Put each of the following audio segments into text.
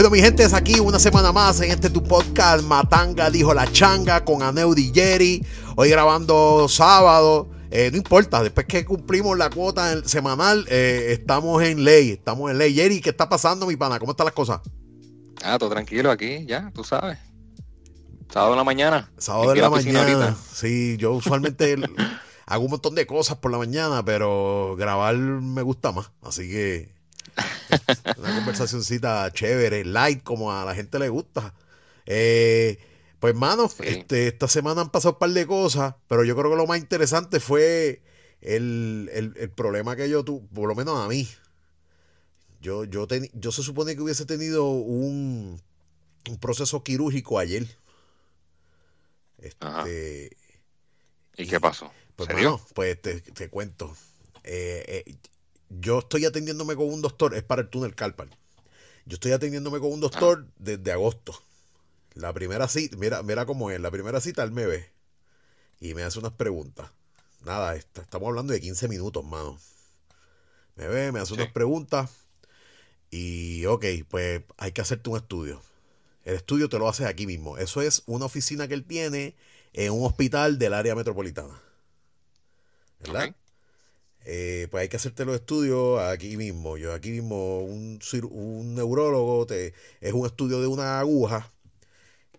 Bueno, mi gente, es aquí una semana más en este tu podcast Matanga dijo la changa con Aneu Jerry. Hoy grabando sábado. Eh, no importa, después que cumplimos la cuota semanal, eh, estamos en ley. Estamos en ley. Jerry, ¿qué está pasando, mi pana? ¿Cómo están las cosas? Ah, todo tranquilo aquí, ya, tú sabes. Sábado de la mañana. Sábado de la, mañana. Sí, yo usualmente hago un montón de cosas por la mañana, pero grabar me gusta más. Así que una conversacióncita chévere, light, como a la gente le gusta. Eh, pues, mano, este, esta semana han pasado un par de cosas, pero yo creo que lo más interesante fue el, problema que yo tuve, por lo menos a mí. Yo, yo, yo se supone que hubiese tenido un, proceso quirúrgico ayer. Este, ¿Y qué pasó? Pues, pues te, cuento. Eh, eh, yo estoy atendiéndome con un doctor, es para el túnel Carpal. Yo estoy atendiéndome con un doctor ah. desde agosto. La primera cita, mira, mira cómo es, la primera cita él me ve y me hace unas preguntas. Nada, estamos hablando de 15 minutos, mano. Me ve, me hace unas preguntas y ok, pues hay que hacerte un estudio. El estudio te lo haces aquí mismo. Eso es una oficina que él tiene en un hospital del área metropolitana. ¿Verdad? Eh, pues hay que hacerte los estudios aquí mismo. Yo aquí mismo, un, un neurólogo te, es un estudio de una aguja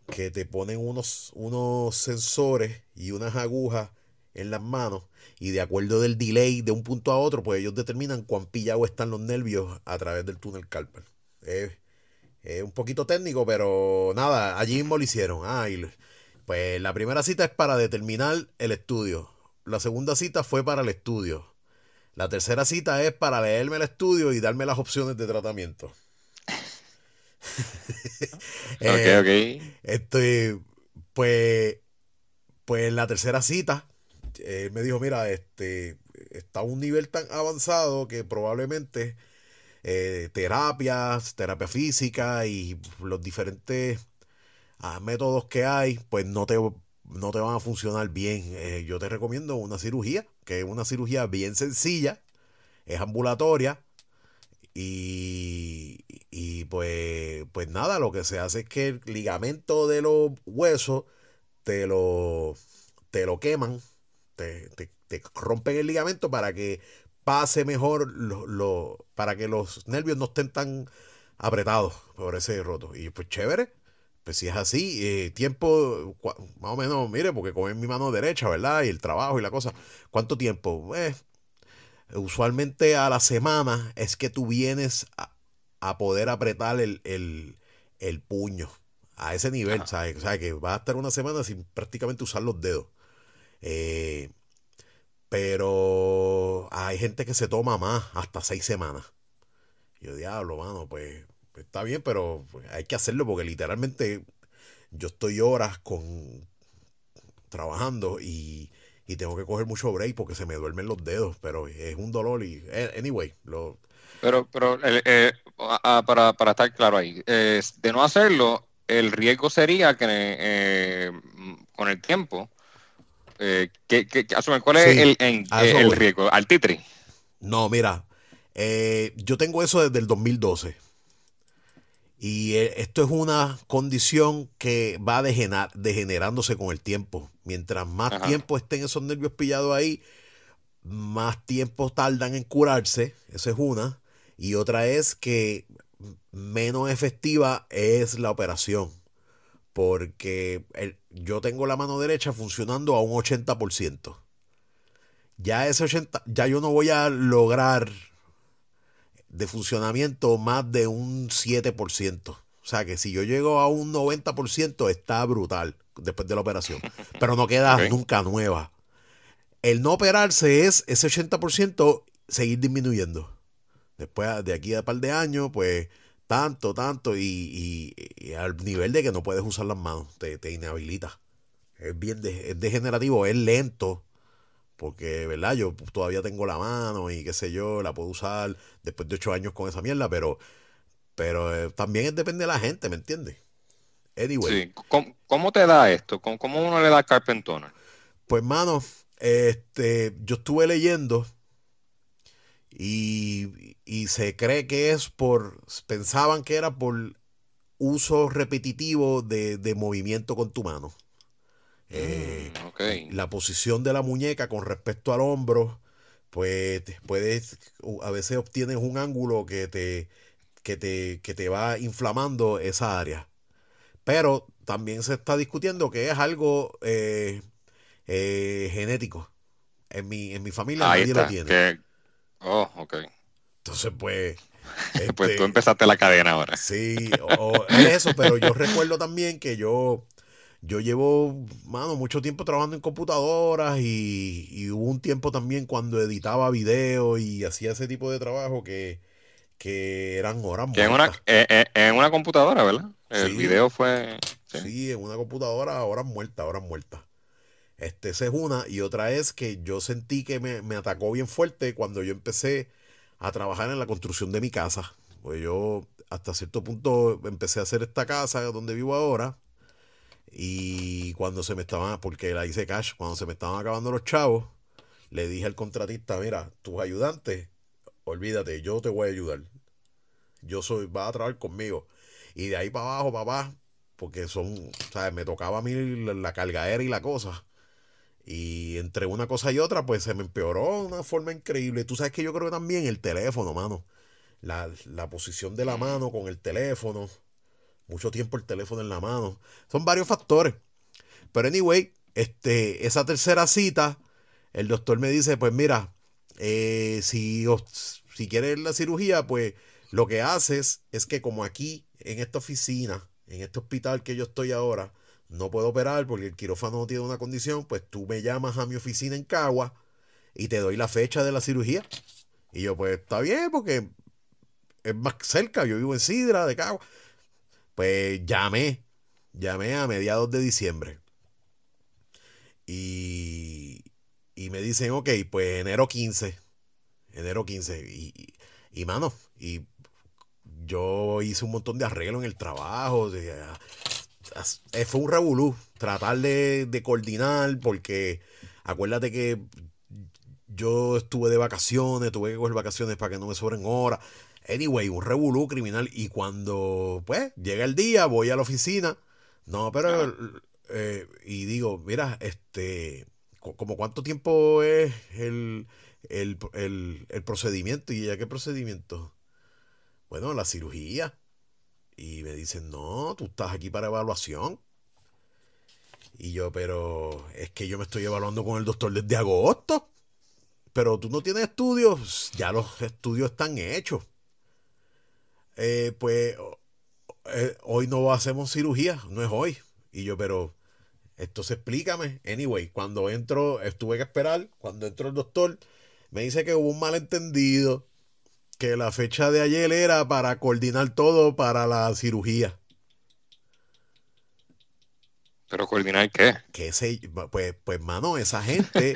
que te ponen unos, unos sensores y unas agujas en las manos y de acuerdo del delay de un punto a otro, pues ellos determinan cuán pillado están los nervios a través del túnel carpal. Es, un poquito técnico, pero nada, allí mismo lo hicieron. Ah, pues la primera cita es para determinar el estudio. La segunda cita fue para el estudio. La tercera cita es para leerme el estudio y darme las opciones de tratamiento. ok, eh, ok. Estoy, pues, pues en la tercera cita, él me dijo, mira, este, está a un nivel tan avanzado que probablemente eh, terapias, terapia física y los diferentes ah, métodos que hay, pues no te no te van a funcionar bien. Eh, yo te recomiendo una cirugía, que es una cirugía bien sencilla, es ambulatoria. Y, y pues, pues nada, lo que se hace es que el ligamento de los huesos te lo, te lo queman, te, rompen el ligamento para que pase mejor, lo, para que los nervios no estén tan apretados por ese roto. Y pues chévere, pues si es así, eh, tiempo, más o menos, mire, porque con mi mano derecha, ¿verdad? Y el trabajo y la cosa. ¿Cuánto tiempo? Eh, usualmente a la semana es que tú vienes a, poder apretar el, puño a ese nivel, ¿sabes? O sea, que vas a estar una semana sin prácticamente usar los dedos. Eh, pero hay gente que se toma más, hasta seis semanas. Yo diablo, mano, pues, está bien, pero hay que hacerlo porque literalmente yo estoy horas con trabajando y, tengo que coger mucho break porque se me duermen los dedos, pero es un dolor y eh, anyway, lo pero pero eh, para, para estar claro ahí, de no hacerlo, el riesgo sería que eh, con el tiempo que, ¿cuál es el, el riesgo? ¿Al titri? No, mira, yo tengo eso desde el 2012. Y eh, esto es una condición que va degenerándose con el tiempo. Mientras más tiempo estén esos nervios pillados ahí, más tiempo tardan en curarse. Esa es una. Y otra es que menos efectiva es la operación. Porque yo tengo la mano derecha funcionando a un 80%. Ya ese 80, ya yo no voy a lograr de funcionamiento más de un 7%. O sea que si yo llego a un 90% está brutal después de la operación. Pero no queda nunca nueva. El no operarse es ese 80% seguir disminuyendo. Después de aquí a un par de años, pues tanto, tanto, y, al nivel de que no puedes usar las manos, te, te inhabilita. Es bien es degenerativo, es lento, porque, ¿verdad? Yo todavía tengo la mano y qué sé yo, la puedo usar después de ocho años con esa mierda, pero, pero eh, también depende de la gente, ¿me entiendes? Anyway. Sí. ¿Cómo, te da esto? ¿Cómo, uno le da carpentona? Pues, mano, este, yo estuve leyendo y, y se cree que es por, pensaban que era por uso repetitivo de, de movimiento con tu mano. Eh, Mm, la posición de la muñeca con respecto al hombro, pues puedes, a veces obtienes un ángulo que te, que te, que te va inflamando esa área. Pero también se está discutiendo que es algo eh, eh, genético. En mi, en mi familia Ahí nadie está. lo tiene. que- Oh, ok. Entonces, pues. Pues este, tú empezaste la cadena ahora. Sí, o, o es eso, pero yo recuerdo también que yo, yo llevo, mano, mucho tiempo trabajando en computadoras y, y hubo un tiempo también cuando editaba videos y hacía ese tipo de trabajo que, que eran horas Que en una, muertas. eh, eh, en una computadora, ¿verdad? El Sí. video fue. sí. Sí, en una computadora, horas muertas, horas muertas. Este, esa es una. Y otra es que yo sentí que me, me atacó bien fuerte cuando yo empecé a trabajar en la construcción de mi casa. Pues yo hasta cierto punto empecé a hacer esta casa donde vivo ahora. Y cuando se me estaban, porque la hice cash, cuando se me estaban acabando los chavos, le dije al contratista, mira, tus ayudantes, olvídate, yo te voy a ayudar. Yo soy, vas a trabajar conmigo. Y de ahí para abajo, papá, porque son, ¿sabes? Me tocaba a mí la, la cargadera y la cosa. Y entre una cosa y otra, pues se me empeoró de una forma increíble. Tú sabes que yo creo que también el teléfono, mano. La, la posición de la mano con el teléfono. Mucho tiempo el teléfono en la mano. Son varios factores. Pero anyway, este, esa tercera cita, el doctor me dice, pues mira, eh, si, si quieres la cirugía, pues lo que haces es que como aquí, en esta oficina, en este hospital que yo estoy ahora, no puedo operar porque el quirófano tiene una condición, pues tú me llamas a mi oficina en Cagua y te doy la fecha de la cirugía. Y yo, pues está bien, porque es más cerca, yo vivo en Sidra, de Cagua. Pues llamé, llamé a mediados de diciembre. Y, y me dicen, ok, pues enero 15. Enero 15. Y, y, y, mano, y yo hice un montón de arreglo en el trabajo. eh, fue un revolú. Tratar de, de coordinar, porque acuérdate que yo estuve de vacaciones, tuve que coger vacaciones para que no me sobren horas. Anyway, un revolú criminal. Y cuando, pues, llega el día, voy a la oficina. No, pero, eh, y digo, mira, este, co- como cuánto tiempo es el, el, el, el procedimiento. Y ella, ¿qué procedimiento? Bueno, la cirugía. Y me dicen, no, tú estás aquí para evaluación. Y yo, pero es que yo me estoy evaluando con el doctor desde agosto. Pero tú no tienes estudios. Ya los estudios están hechos. Eh, pues eh, hoy no hacemos cirugía, no es hoy. Y yo, pero entonces explícame. Anyway, cuando entro, estuve que esperar. Cuando entró el doctor, me dice que hubo un malentendido. Que la fecha de ayer era para coordinar todo para la cirugía. Pero coordinar qué? que ese, pues, pues, mano, esa gente,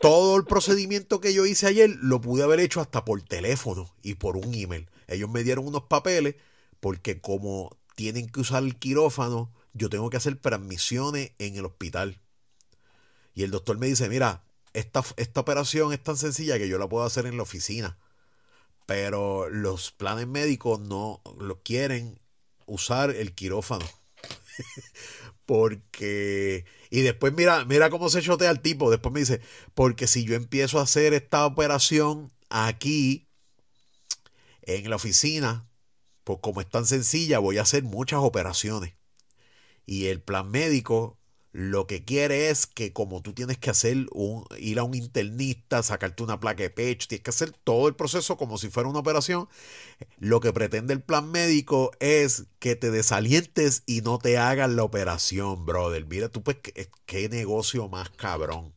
todo el procedimiento que yo hice ayer lo pude haber hecho hasta por teléfono y por un email. Ellos me dieron unos papeles porque como tienen que usar el quirófano, yo tengo que hacer transmisiones en el hospital. Y el doctor me dice, mira, esta, esta operación es tan sencilla que yo la puedo hacer en la oficina. Pero los planes médicos no lo quieren usar el quirófano. Porque. Y después mira, mira cómo se chotea el tipo. Después me dice, porque si yo empiezo a hacer esta operación aquí, en la oficina, pues como es tan sencilla, voy a hacer muchas operaciones. Y el plan médico lo que quiere es que como tú tienes que hacer un, ir a un internista, sacarte una placa de pecho, tienes que hacer todo el proceso como si fuera una operación, lo que pretende el plan médico es que te desalientes y no te hagan la operación, brother. Mira tú pues qué, qué negocio más cabrón.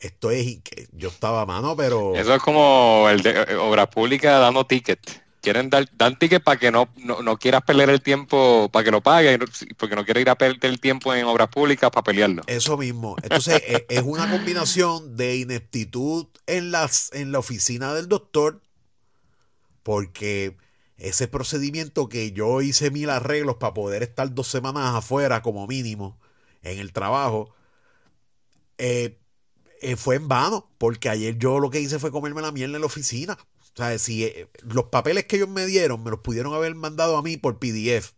Esto es, yo estaba a mano, pero... Eso es como el de eh, obra pública dando ticket. Quieren dar, dar ticket para que no, no, no quieras perder el tiempo, para que lo pagues, porque no quieres ir a perder el tiempo en obras públicas para pelearlo. Eso mismo. Entonces, e- es una combinación de ineptitud en, las, en la oficina del doctor, porque ese procedimiento que yo hice mil arreglos para poder estar dos semanas afuera como mínimo en el trabajo, eh, eh, fue en vano, porque ayer yo lo que hice fue comerme la mierda en la oficina. O sea, si eh, los papeles que ellos me dieron me los pudieron haber mandado a mí por PDF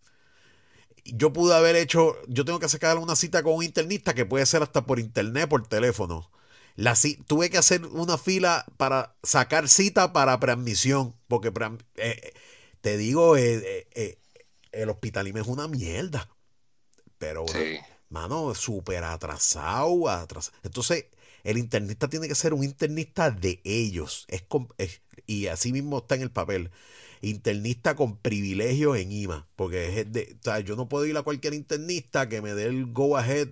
yo pude haber hecho, yo tengo que sacar una cita con un internista que puede ser hasta por internet, por teléfono. La, tuve que hacer una fila para sacar cita para preadmisión, porque eh, te digo, el hospital es una mierda. Pero, mano, súper atrasado, atrasado. Entonces, el internista tiene que ser un internista de ellos. Es, y así mismo está en el papel. Internista con privilegio en IMA. Porque es de, o sea, yo no puedo ir a cualquier internista que me dé el go ahead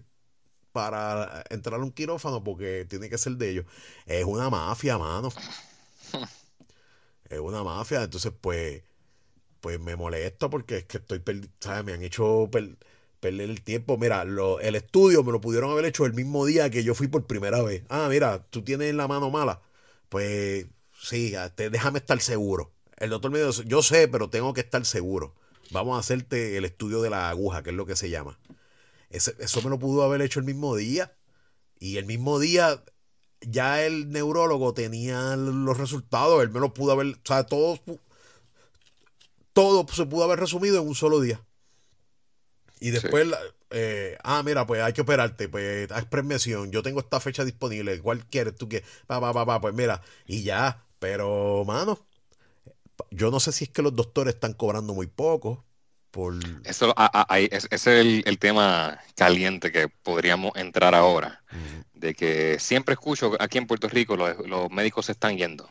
para entrar a un quirófano porque tiene que ser de ellos. Es una mafia, mano. es una mafia. Entonces, pues, pues me molesto porque es que estoy, ¿sabes? Me han hecho perder el tiempo. Mira, lo, el estudio me lo pudieron haber hecho el mismo día que yo fui por primera vez. Ah, mira, tú tienes la mano mala. Pues sí, déjame estar seguro. El doctor me dijo, yo sé, pero tengo que estar seguro. Vamos a hacerte el estudio de la aguja, que es lo que se llama. eso me lo pudo haber hecho el mismo día. Y el mismo día ya el neurólogo tenía los resultados. Él me lo pudo haber, o sea, todo, todo se pudo haber resumido en un solo día. Y después, eh, ah, mira, pues hay que operarte, pues hay premiación, yo tengo esta fecha disponible, ¿cuál quieres tú que? Va, va, va, va, pues mira, y ya, pero, mano, yo no sé si es que los doctores están cobrando muy poco. Por... Eso, ese es el, tema caliente que podríamos entrar ahora. De que siempre escucho aquí en Puerto Rico los, médicos se están yendo.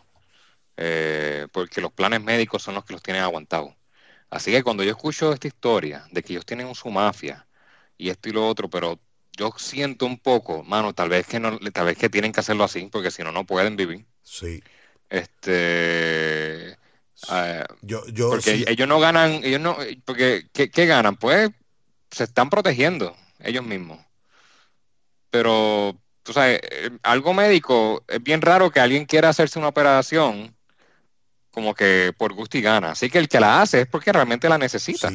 Eh, porque los planes médicos son los que los tienen aguantados. Así que cuando yo escucho esta historia de que ellos tienen su mafia y esto y lo otro, pero yo siento un poco, mano, tal vez que no, tal vez que tienen que hacerlo así, porque si no, no pueden vivir. Sí. Este. Eh, yo, yo, porque ellos no ganan, ellos no, porque ¿qué, ganan? Pues se están protegiendo ellos mismos. Pero, tú sabes, eh, algo médico, es bien raro que alguien quiera hacerse una operación como que por gusto y gana. Así que el que la hace es porque realmente la necesita.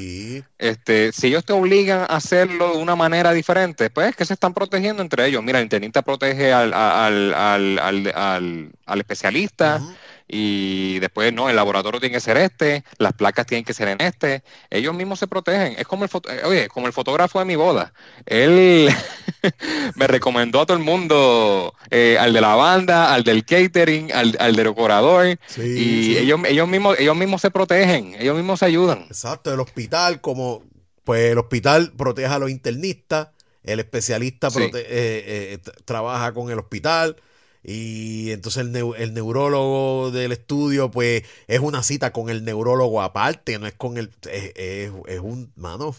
Este, si ellos te obligan a hacerlo de una manera diferente, pues es que se están protegiendo entre ellos. Mira, el internista protege al, al, al, al especialista y después no, el laboratorio tiene que ser este, las placas tienen que ser en este, ellos mismos se protegen. Es como el, foto, eh, oye, como el fotógrafo de mi boda. Él me recomendó a todo el mundo, eh, al de la banda, al del catering, al, del decorador, y Ellos, ellos, mismos, ellos mismos se protegen, ellos mismos se ayudan. Exacto, el hospital, como pues el hospital protege a los internistas, el especialista eh, trabaja con el hospital y entonces el, neurólogo del estudio, pues es una cita con el neurólogo aparte, no es con el. Es, un. Mano,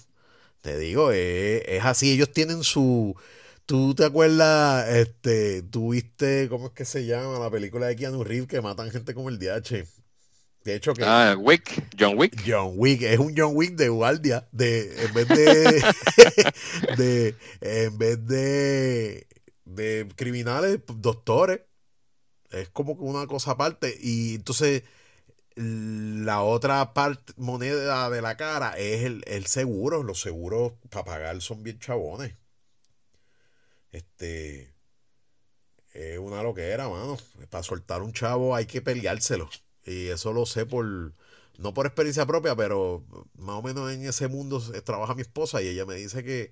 te digo, es, así. Ellos tienen su. ¿Tú te acuerdas? Este, ¿Tuviste, cómo es que se llama la película de Keanu Reeves que matan gente como el DH? De hecho que... Ah, Wick, John Wick. John Wick, es un John Wick de guardia, de, en vez de, de, en vez de, de criminales, doctores. Es como una cosa aparte. Y entonces la otra parte, moneda de la cara es el, seguro. Los seguros para pagar son bien chabones. Este. Es una loquera, mano. Para soltar un chavo hay que peleárselo. Y eso lo sé por. No por experiencia propia, pero más o menos en ese mundo trabaja mi esposa y ella me dice que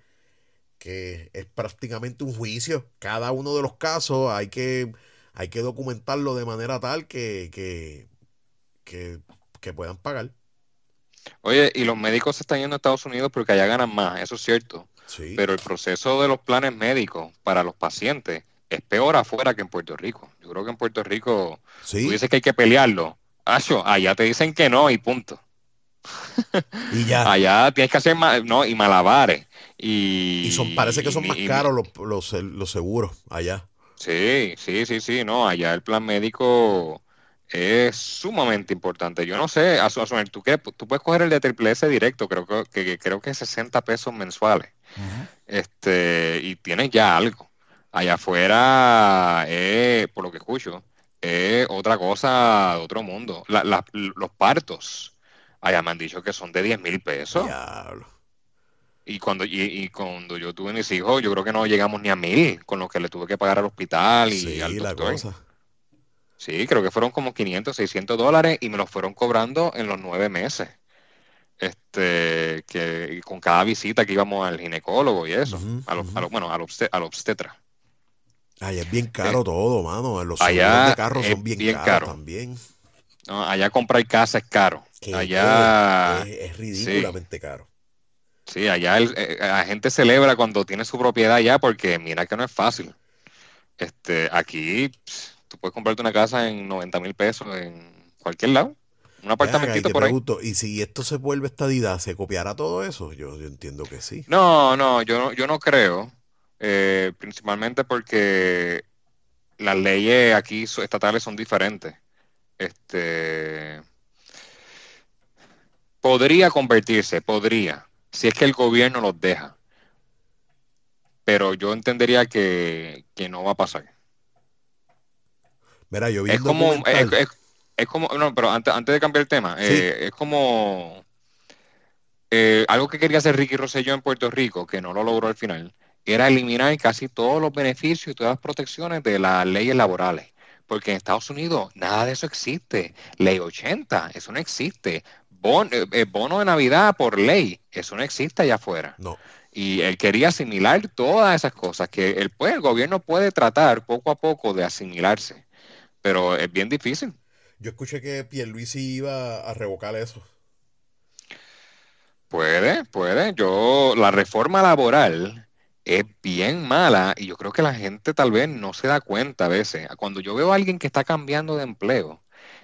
que es prácticamente un juicio. Cada uno de los casos hay que, hay que documentarlo de manera tal que, que, que, puedan pagar. Oye, y los médicos se están yendo a Estados Unidos porque allá ganan más, eso es cierto. Sí. Pero el proceso de los planes médicos para los pacientes es peor afuera que en Puerto Rico. Yo creo que en Puerto Rico ¿Sí? tú dices que hay que pelearlo. Acho, allá te dicen que no y punto. Y ya. allá tienes que hacer no, y malabares. Y, son, parece que son más caros los, los, seguros allá. Sí, sí, sí, sí, no, allá el plan médico es sumamente importante. Yo no sé, a, a ¿tú, qué? tú puedes coger el de Triple S directo, creo que, creo que es 60 pesos mensuales. este Y tienes ya algo. Allá afuera, por lo que escucho, es otra cosa de otro mundo. los partos, allá me han dicho que son de 10 mil pesos. Diablo. Y cuando, y, cuando yo tuve mis hijos, yo creo que no llegamos ni a mil con lo que le tuve que pagar al hospital y al doctor. Sí, creo que fueron como 500, 600 dólares y me los fueron cobrando en los nueve meses. este, que con cada visita que íbamos al ginecólogo y eso, a lo- a lo- bueno, al, obste- al obstetra. Allá es bien caro todo, mano. Los allá de carros son bien, bien caros caro. también. ¿No? Allá comprar casa es caro. Que Allá, es, es ridículamente caro. sí, allá el- eh, la gente celebra cuando tiene su propiedad allá porque mira que no es fácil. Este, aquí tú puedes comprarte una casa en 90 mil pesos en cualquier lado. Un apartamentito por ahí. ¿y si esto se vuelve estadidad, se copiará todo eso? Yo, yo entiendo que sí. No, no, yo no, yo no creo, eh, principalmente porque las leyes aquí estatales son diferentes. Este, podría convertirse, podría, si es que el gobierno los deja, pero yo entendería que, que no va a pasar. Mira, yo vi Es como, es, es- es como, no, pero antes, antes de cambiar el tema, Sí. eh, es como eh, algo que quería hacer Ricky Rosselló en Puerto Rico, que no lo logró al final, era eliminar casi todos los beneficios y todas las protecciones de las leyes laborales. Porque en Estados Unidos nada de eso existe. Ley 80, eso no existe. Bon- eh, eh, bono de Navidad por ley, eso no existe allá afuera. No, Y él quería asimilar todas esas cosas que el, pues, el gobierno puede tratar poco a poco de asimilarse, pero es bien difícil. yo escuché que Pierluisi iba a revocar eso. Puede, puede. Yo, la reforma laboral es bien mala y yo creo que la gente tal vez no se da cuenta a veces. Cuando yo veo a alguien que está cambiando de empleo,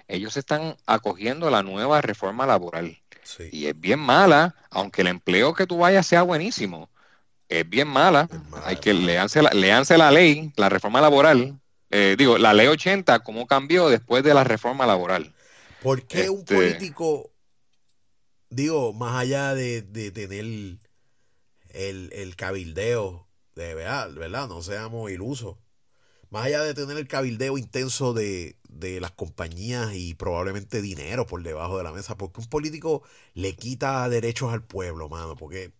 ellos están acogiendo la nueva reforma laboral Sí, y es bien mala, aunque el empleo que tú vayas sea buenísimo. Es bien mala. Es mala, Hay que leanse la, léanse la ley, la reforma laboral. Eh, digo, la ley 80, cómo cambió después de la reforma laboral. ¿Por qué un Este- político, digo, más allá de, de tener el, el cabildeo, de verdad. No seamos ilusos. Más allá de tener el cabildeo intenso de, de las compañías y probablemente dinero por debajo de la mesa, porque un político le quita derechos al pueblo, mano? Porque,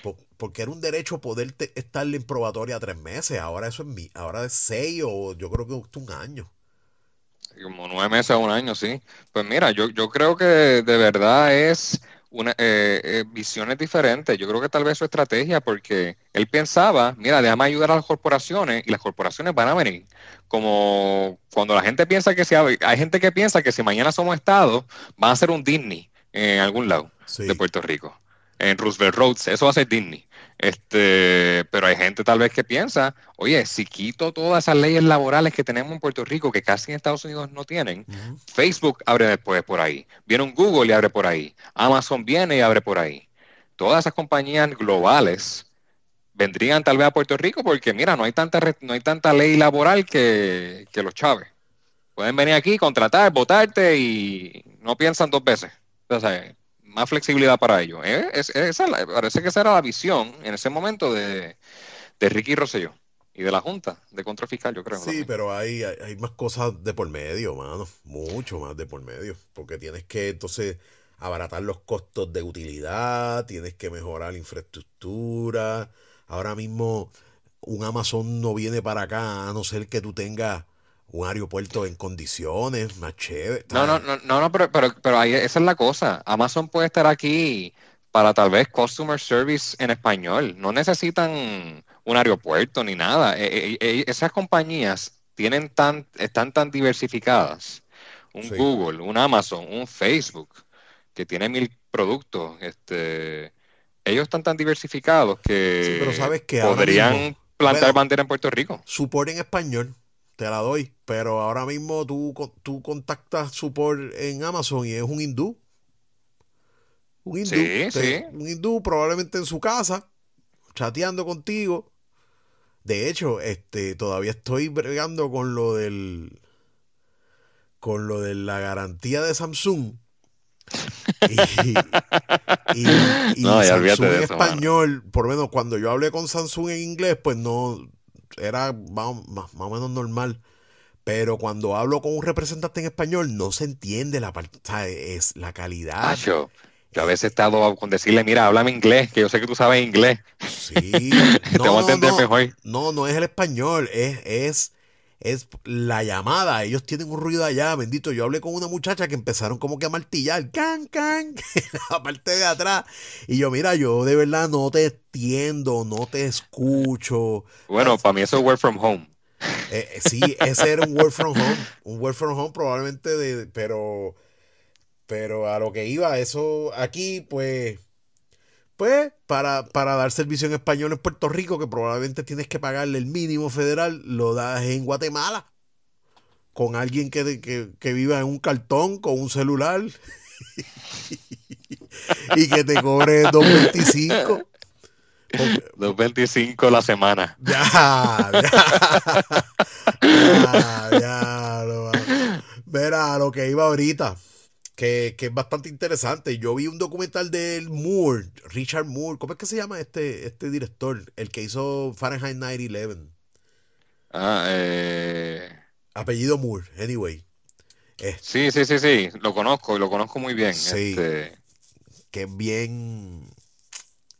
po- porque era un derecho poder te- estar en probatoria tres meses, ahora eso es mi, ahora es seis o yo creo que un año. Como nueve meses a un año, sí. Pues mira, yo, yo creo que de verdad es una eh, eh, visiones diferentes. Yo creo que tal vez su estrategia, porque él pensaba, mira, déjame ayudar a las corporaciones y las corporaciones van a venir. Como cuando la gente piensa que si hay hay gente que piensa que si mañana somos Estado, van a ser un Disney en algún lado Sí. de Puerto Rico. En Roosevelt Roads, eso va a ser Disney. Este, pero hay gente tal vez que piensa, oye, si quito todas esas leyes laborales que tenemos en Puerto Rico, que casi en Estados Unidos no tienen. Facebook abre después por ahí, viene un Google y abre por ahí, Amazon viene y abre por ahí. Todas esas compañías globales vendrían tal vez a Puerto Rico porque, mira, no hay tanta, no hay tanta ley laboral que, que los chaves. Pueden venir aquí, contratar, votarte y no piensan dos veces. Sea, más flexibilidad para ellos. Eh, es- esa parece que esa era la visión en ese momento de, de Ricky Rosselló y de la Junta de Control Fiscal, yo creo. Sí, también. pero hay, hay, hay más cosas de por medio, mano. Mucho más de por medio. Porque tienes que entonces abaratar los costos de utilidad, tienes que mejorar la infraestructura. Ahora mismo un Amazon no viene para acá a no ser que tú tengas un aeropuerto en condiciones más chévere. No, no, no, no, no, pero, pero, pero ahí esa es la cosa. Amazon puede estar aquí para tal vez customer service en español. No necesitan un aeropuerto ni nada. Eh, eh, eh, esas compañías tienen tan, están tan diversificadas. Un Sí. Google, un Amazon, un Facebook, que tiene mil productos. Este, ellos están tan diversificados que Sí, pero sabes que ahora podrían mismo- plantar bueno, bandera en Puerto Rico. Support en español, te la doy. Pero ahora mismo tú, tú contactas support en Amazon y es un hindú. Un hindú. Sí, te- sí. Un hindú probablemente en su casa, chateando contigo. De hecho, este, todavía estoy bregando con lo del. con lo de la garantía de Samsung. Y, y, y No, Samsung de en mano. español, por lo menos cuando yo hablé con Samsung en inglés, pues no era más, más- más o menos normal. Pero cuando hablo con un representante en español, no se entiende la es la calidad. Macho, yo a veces he estado con decirle, mira, háblame inglés, que yo sé que tú sabes inglés. Sí, Te voy a entender mejor. no, no es el español, es, es es la llamada. Ellos tienen un ruido allá, bendito. Yo hablé con una muchacha que empezaron como que a martillar, can, can, la parte de atrás. Y yo, mira, yo de verdad no te entiendo, no te escucho. Bueno, para mí eso es work from home. Eh, eh, sí, ese era un work from home. Un work from home probablemente de, pero, pero a lo que iba, eso aquí, pues pues para, para dar servicio en español en Puerto Rico, que probablemente tienes que pagarle el mínimo federal, lo das en Guatemala. Con alguien que, que, viva en un cartón, con un celular. y que te cobre 2.25. 2.25 la semana. Ya, ya. ya, ya. Verá, lo que iba ahorita que, es bastante interesante. Yo vi un documental del Moore, Richard Moore, ¿cómo es que se llama este, este director? El que hizo Fahrenheit 9-11. Ah, eh... Apellido Moore, anyway. Sí, sí, sí, sí, lo conozco y lo conozco muy bien. Sí, este... Que es bien,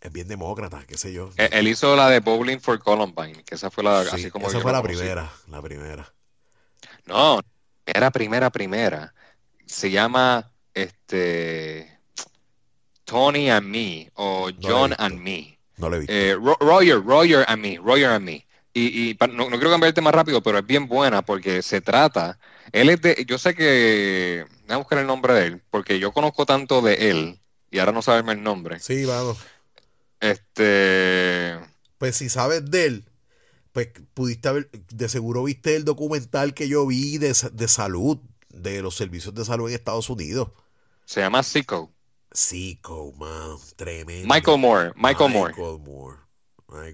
es bien demócrata, qué sé yo. E, él, hizo la de Bowling for Columbine, que esa fue la, así como esa fue la primera, la primera. No, era primera, primera se llama este Tony and Me o John and Me. No le vi. Eh, Roger, Roger and Me, Roger and Me. Y, y no, no, quiero cambiarte más rápido, pero es bien buena porque se trata. Él es de. Yo sé que. Voy a buscar el nombre de él, porque yo conozco tanto de él y ahora no sabemos el nombre. Sí, vamos. Este. Pues si sabes de él, pues pudiste haber. De seguro viste el documental que yo vi de, de salud de los servicios de salud en Estados Unidos. Se llama Zico. Zico, man, tremendo. Michael Moore, Michael, Moore. Michael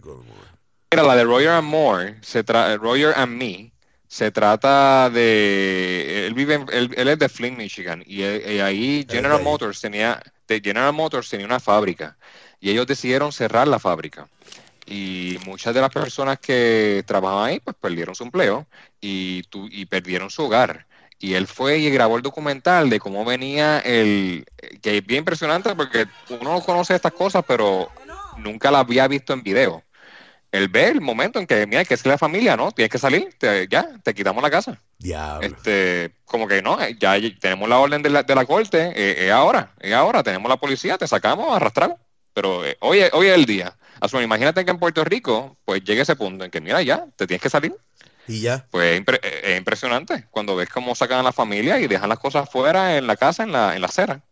Moore. Mira, la de Roger and Moore, se Roger and Me, se trata de él vive él, es de Flint, Michigan y, ahí General Motors tenía de General Motors tenía una fábrica y ellos decidieron cerrar la fábrica y muchas de las personas que trabajaban ahí pues perdieron su empleo y, tu, y perdieron su hogar y él fue y grabó el documental de cómo venía el, que es bien impresionante porque uno no conoce estas cosas, pero nunca las había visto en video. Él ve el momento en que, mira, que es la familia, ¿no? Tienes que salir, ya, te quitamos la casa. Diablo. Este, como que no, ya tenemos la orden de la, de la corte, eh, es ahora, es ahora, tenemos la policía, te sacamos, arrastramos. Pero eh, hoy, hoy es el día. Asumo, imagínate que en Puerto Rico, pues llegue ese punto en que, mira, ya, te tienes que salir. Y ya. Pues es, impresionante cuando ves cómo sacan a la familia y dejan las cosas fuera en la casa, en la, en la acera.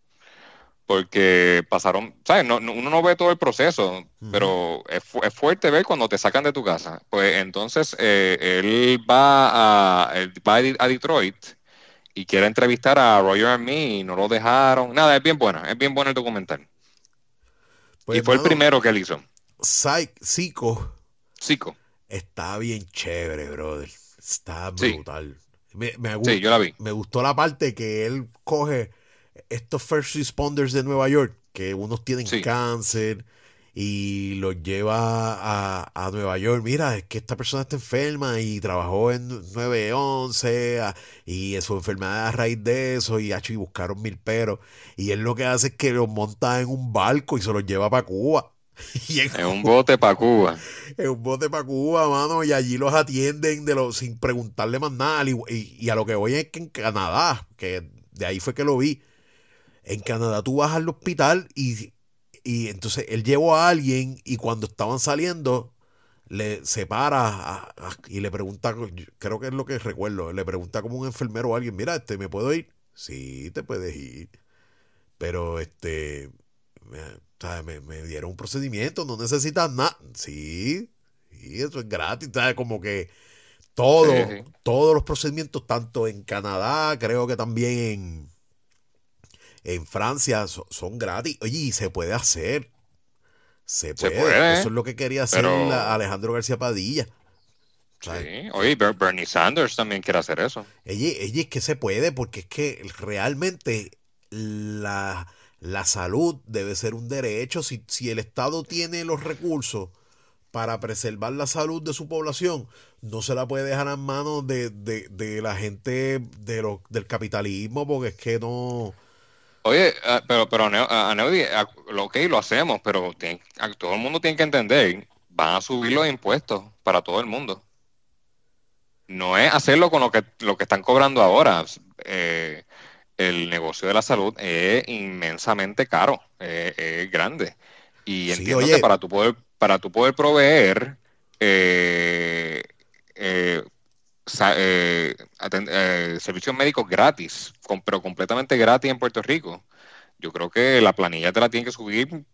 Porque pasaron, ¿sabes? No, uno no ve todo el proceso, pero es, es, fuerte ver cuando te sacan de tu casa. Pues entonces eh, él, va a, va a Detroit y quiere entrevistar a Roger and me y no lo dejaron. Nada, es bien buena, es bien bueno el documental. Pues, y fue el primero que él hizo. Está bien chévere, brother. Está brutal. Me, sí, yo la vi. Me gustó la parte que él coge estos first responders de Nueva York, que unos tienen cáncer y los lleva a, a, Nueva York. Mira, es que esta persona está enferma y trabajó en 911 y su enfermedad a raíz de eso y, y buscaron mil peros. Y él lo que hace es que los monta en un barco y se los lleva para Cuba. en, un bote para Cuba. En un bote para Cuba, mano, y allí los atienden de lo, sin preguntarle más nada. Y, a lo que voy es que en Canadá, que de ahí fue que lo vi, en Canadá tú vas al hospital y, y entonces él llevó a alguien y cuando estaban saliendo le separa y le pregunta, creo que es lo que recuerdo, le pregunta como un enfermero o alguien, mira, este, ¿me puedo ir? Sí, te puedes ir. Pero este me, me, dieron un procedimiento, no necesitas nada. Sí, sí, eso es gratis. Como que todo, todos los procedimientos, tanto en Canadá, creo que también en, en Francia, son, gratis. Oye, y se puede hacer. Se puede. Eso es lo que quería hacer Alejandro García Padilla. Sí, oye, Bernie Sanders también quiere hacer eso. Oye, oye, es que se puede, porque es que realmente la, la salud debe ser un derecho. Si, si el Estado tiene los recursos para preservar la salud de su población, no se la puede dejar en manos de, la gente de lo, del capitalismo, porque es que no... Oye, ah, pero, pero a lo que lo hacemos, pero todo el mundo tiene que entender, van a subir los impuestos para todo el mundo. no es hacerlo con lo que, lo que están cobrando ahora. Eh, el negocio de la salud es inmensamente caro, es grande. Y entiendo que para tu poder, para tu poder proveer eh, eh, servicios médicos gratis, pero completamente gratis en Puerto Rico, yo creo que la planilla te la tiene que subir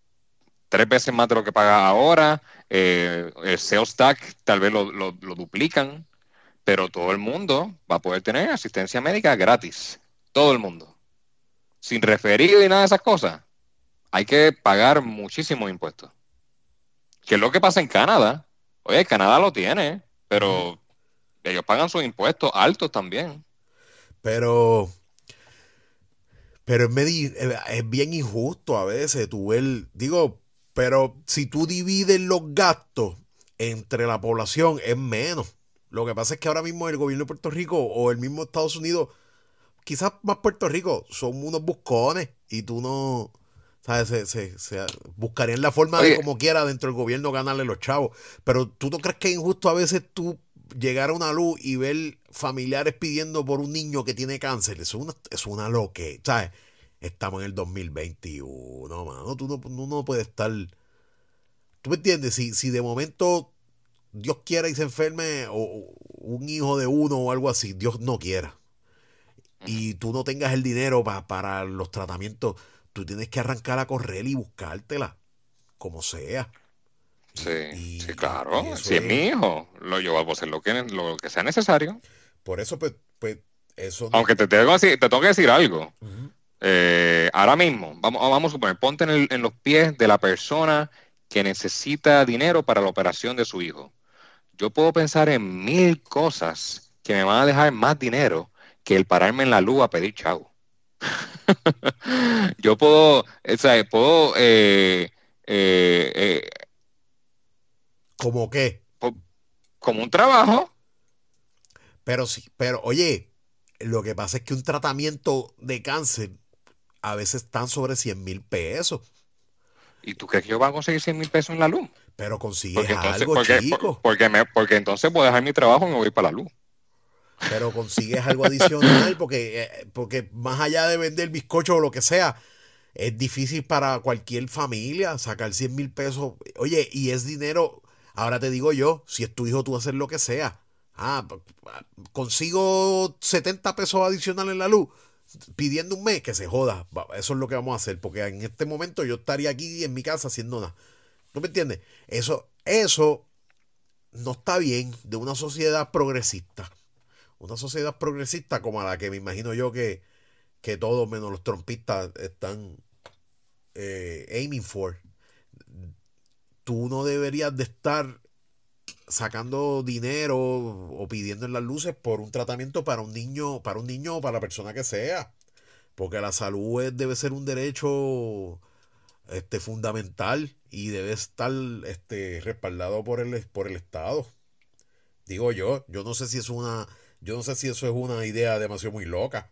tres veces más de lo que paga ahora. el sales tax tal vez lo, lo duplican pero todo el mundo va a poder tener asistencia médica gratis. Todo el mundo. Sin referido y nada de esas cosas. Hay que pagar muchísimos impuestos. ¿Qué es lo que pasa en Canadá? Oye, Canadá lo tiene, pero ellos pagan sus impuestos altos también. Pero, pero es, es bien injusto a veces tú ver, digo, pero si tú divides los gastos entre la población es menos. Lo que pasa es que ahora mismo el gobierno de Puerto Rico o el mismo Estados Unidos, quizás más Puerto Rico, son unos buscones y tú no, ¿sabes? Se, se, buscarían la forma de como quiera dentro del gobierno ganarle los chavos. Pero tú no crees que es injusto a veces tú llegar a una luz y ver familiares pidiendo por un niño que tiene cáncer. Es una, es una loque, ¿sabes? Estamos en el 2021, mano. Tú no, no puedes estar. ¿Tú me entiendes? Si, si de momento Dios quiera y se enferme o un hijo de uno o algo así, Dios no quiera. Y tú no tengas el dinero para los tratamientos, tú tienes que arrancar a correr y buscártela, como sea. Sí, sí, claro. Si es, mi hijo, lo yo voy a hacer lo que, lo que sea necesario. Por eso, pues, pues eso. Aunque te tengo, te tengo que decir algo. Eh, ahora mismo, vamos, vamos a suponer, ponte en, en los pies de la persona que necesita dinero para la operación de su hijo yo puedo pensar en mil cosas que me van a dejar más dinero que el pararme en la luz a pedir chavo. yo puedo, o sea, puedo... Eh, eh, eh, ¿Cómo qué? Como un trabajo. Pero sí, pero oye, lo que pasa es que un tratamiento de cáncer a veces están sobre 100 mil pesos. ¿Y tú crees que yo voy a conseguir 100 mil pesos en la luz? Pero consigues algo, chico. Porque, porque entonces puedo dejar mi trabajo y me voy para la luz. Pero consigues algo adicional porque, eh, porque más allá de vender bizcocho o lo que sea, es difícil para cualquier familia sacar 100 mil pesos. Oye, y es dinero, ahora te digo yo, si es tu hijo, tú haces lo que sea. Ah, consigo 70 pesos adicionales en la luz pidiendo un mes que se joda. Eso es lo que vamos a hacer, porque en este momento yo estaría aquí en mi casa haciendo nada. ¿No me entiendes? Eso, eso no está bien de una sociedad progresista. Una sociedad progresista como la que me imagino yo que, que todos menos los trompistas están eh, aiming for. Tú no deberías de estar sacando dinero o pidiendo en las luces por un tratamiento para un niño, para un niño o para la persona que sea. Porque la salud debe ser un derecho este, fundamental y debe estar este, respaldado por el, por el Estado. Digo yo, yo no sé si es una, yo no sé si eso es una idea demasiado muy loca.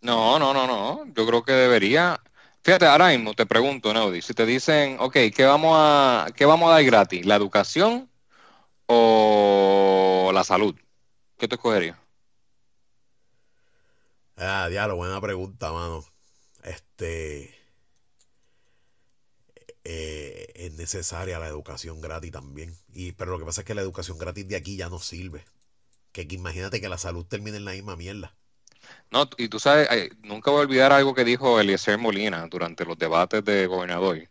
No, no, no, no. Yo creo que debería. Fíjate, ahora mismo te pregunto, Neudi, si te dicen, ok, ¿qué vamos a, qué vamos a dar gratis? ¿La educación o la salud? ¿Qué te escogerías? Ah, diablo, buena pregunta, mano. Este. Eh, es necesaria la educación gratis también. Y, pero lo que pasa es que la educación gratis de aquí ya no sirve. Que, imagínate que la salud termine en la misma mierda. No, y tú sabes, nunca voy a olvidar algo que dijo Eliezer Molina durante los debates de gobernador.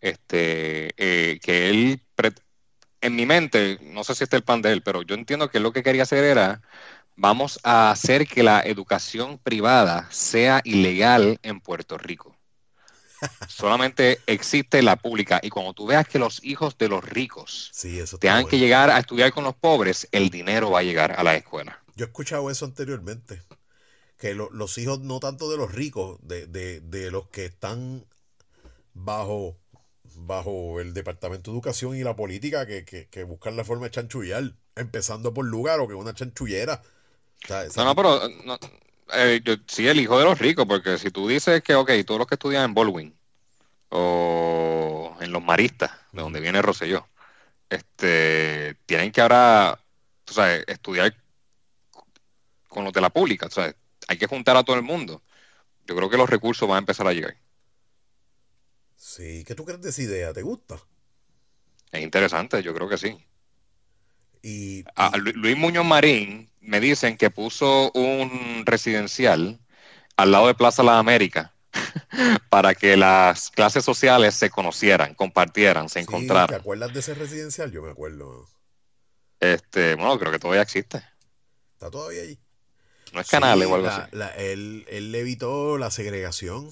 Este, eh, que él, en mi mente, no sé si este es el plan de él, pero yo entiendo que lo que quería hacer era, vamos a hacer que la educación privada sea ilegal en Puerto Rico. Solamente existe la pública. Y cuando tú veas que los hijos de los ricos tengan que llegar a estudiar con los pobres, el dinero va a llegar a la escuela. Yo he escuchado eso anteriormente. Que los hijos, no tanto de los ricos, de, los que están bajo, bajo el Departamento de Educación y la política, que, buscan la forma de chanchullar, empezando por lugar o que una chanchullera. no, no, pero eh, sí, el hijo de los ricos, porque si tú dices que, ok, todos los que estudian en Baldwin o en los maristas, de donde viene Rosselló, este, tienen que ahora tú sabes, estudiar con los de la pública. O sea, hay que juntar a todo el mundo. Yo creo que los recursos van a empezar a llegar. Sí, ¿qué tú crees de esa idea? ¿Te gusta? Es interesante, yo creo que sí. Y, A Lu- Luis Muñoz Marín me dicen que puso un residencial al lado de Plaza La América para que las clases sociales se conocieran, compartieran, se sí, ¿te encontraran. acuerdas de ese residencial? Yo me acuerdo. Este, bueno, creo que todavía existe. ¿Está todavía allí? No es canales Sí, o algo la- así. la- él, él evitó la segregación.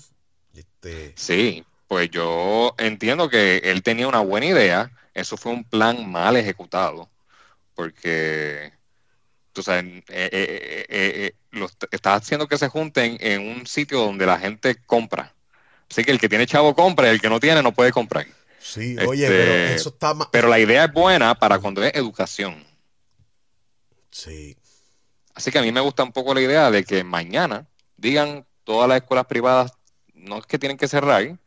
Este, Sí, pues yo entiendo que él tenía una buena idea. Eso fue un plan mal ejecutado. Porque, tú sabes, eh, eh, eh, eh, estás haciendo que se junten en un sitio donde la gente compra. Así que el que tiene chavo compra y el que no tiene no puede comprar. sí, Este, oye, pero eso está más. Pero la idea es buena para cuando es educación. Sí, Así que a mí me gusta un poco la idea de que mañana digan todas las escuelas privadas, no es que tienen que cerrar,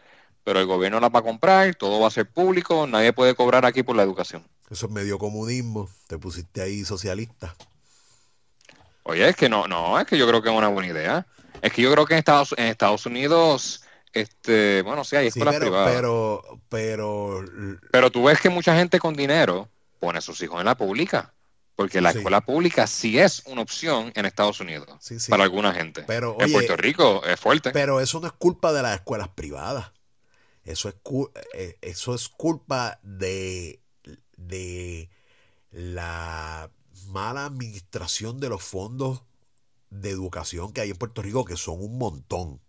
pero el gobierno las va a comprar, todo va a ser público, nadie puede cobrar aquí por la educación. eso es medio comunismo. Te pusiste ahí socialista. Oye, es que no, no, es que yo creo que es una buena idea. Es que yo creo que en Estados, en Estados Unidos, este, bueno, sí hay Sí, escuelas pero, privadas, pero, pero, pero tú ves que mucha gente con dinero pone a sus hijos en la pública, porque la Sí. escuela pública sí es una opción en Estados Unidos sí, sí. para alguna gente. Pero, en oye, Puerto Rico es fuerte. Pero eso no es culpa de las escuelas privadas. Eso es, cu- eh, eso es culpa de, de la mala administración de los fondos de educación que hay en Puerto Rico, que son un montón.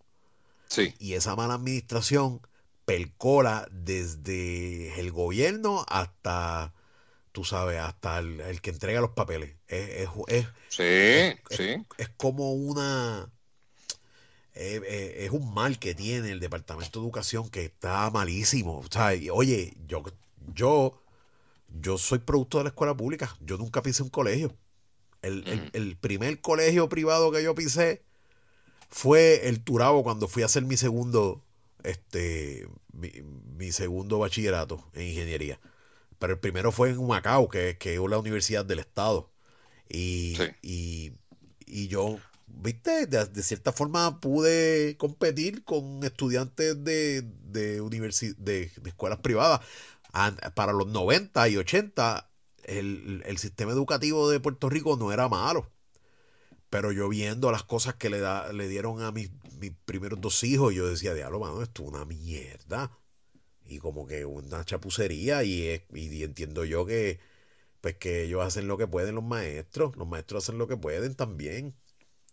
Sí. Y esa mala administración percola desde el gobierno hasta, tú sabes, hasta el, el que entrega los papeles. Es, es- es- Sí, sí. es como una es un mal que tiene el departamento de educación que está malísimo o sea, y, oye yo yo yo soy producto de la escuela pública yo nunca pisé un colegio el, el- Ujú. el primer colegio privado que yo pisé fue el Turabo cuando fui a hacer mi segundo este mi, mi segundo bachillerato en ingeniería pero el primero fue en Humacao que, que es la universidad del estado y, Sí. y, y yo, viste, de, de cierta forma pude competir con estudiantes de, de, de, de escuelas privadas. Para los 90 y 80, el, el sistema educativo de Puerto Rico no era malo. Pero yo viendo las cosas que le, da, le dieron a mis, mis primeros dos hijos, yo decía, diablo, mano, esto es una mierda. Y como que una chapucería. Y, y entiendo yo que, pues que ellos hacen lo que pueden los maestros. Los maestros hacen lo que pueden también.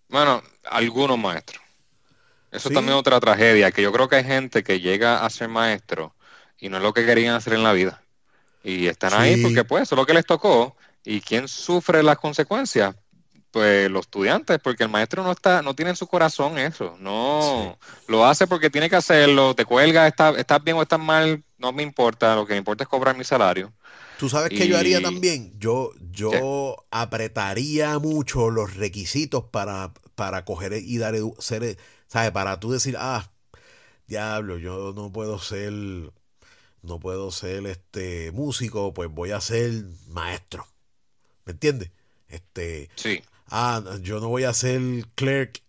Bueno, algunos maestros. Eso Sí. también es otra tragedia, que yo creo que hay gente que llega a ser maestro y no es lo que querían hacer en la vida. Y están ahí porque pues eso es lo que les tocó. ¿Y quién sufre las consecuencias? Pues los estudiantes, porque el maestro no está, no tiene en su corazón eso. No, lo hace porque tiene que hacerlo, te cuelga, está, estás bien o estás mal, no me importa, lo que me importa es cobrar mi salario. ¿Tú sabes qué yo haría Y- también? Yo, yo apretaría mucho los requisitos para, para coger y dar, ser, ¿sabes? Para tú decir, ah, diablo, yo no puedo ser, no puedo ser este músico, pues voy a ser maestro. ¿Me entiendes? Este, Sí, ah, yo no voy a ser clerk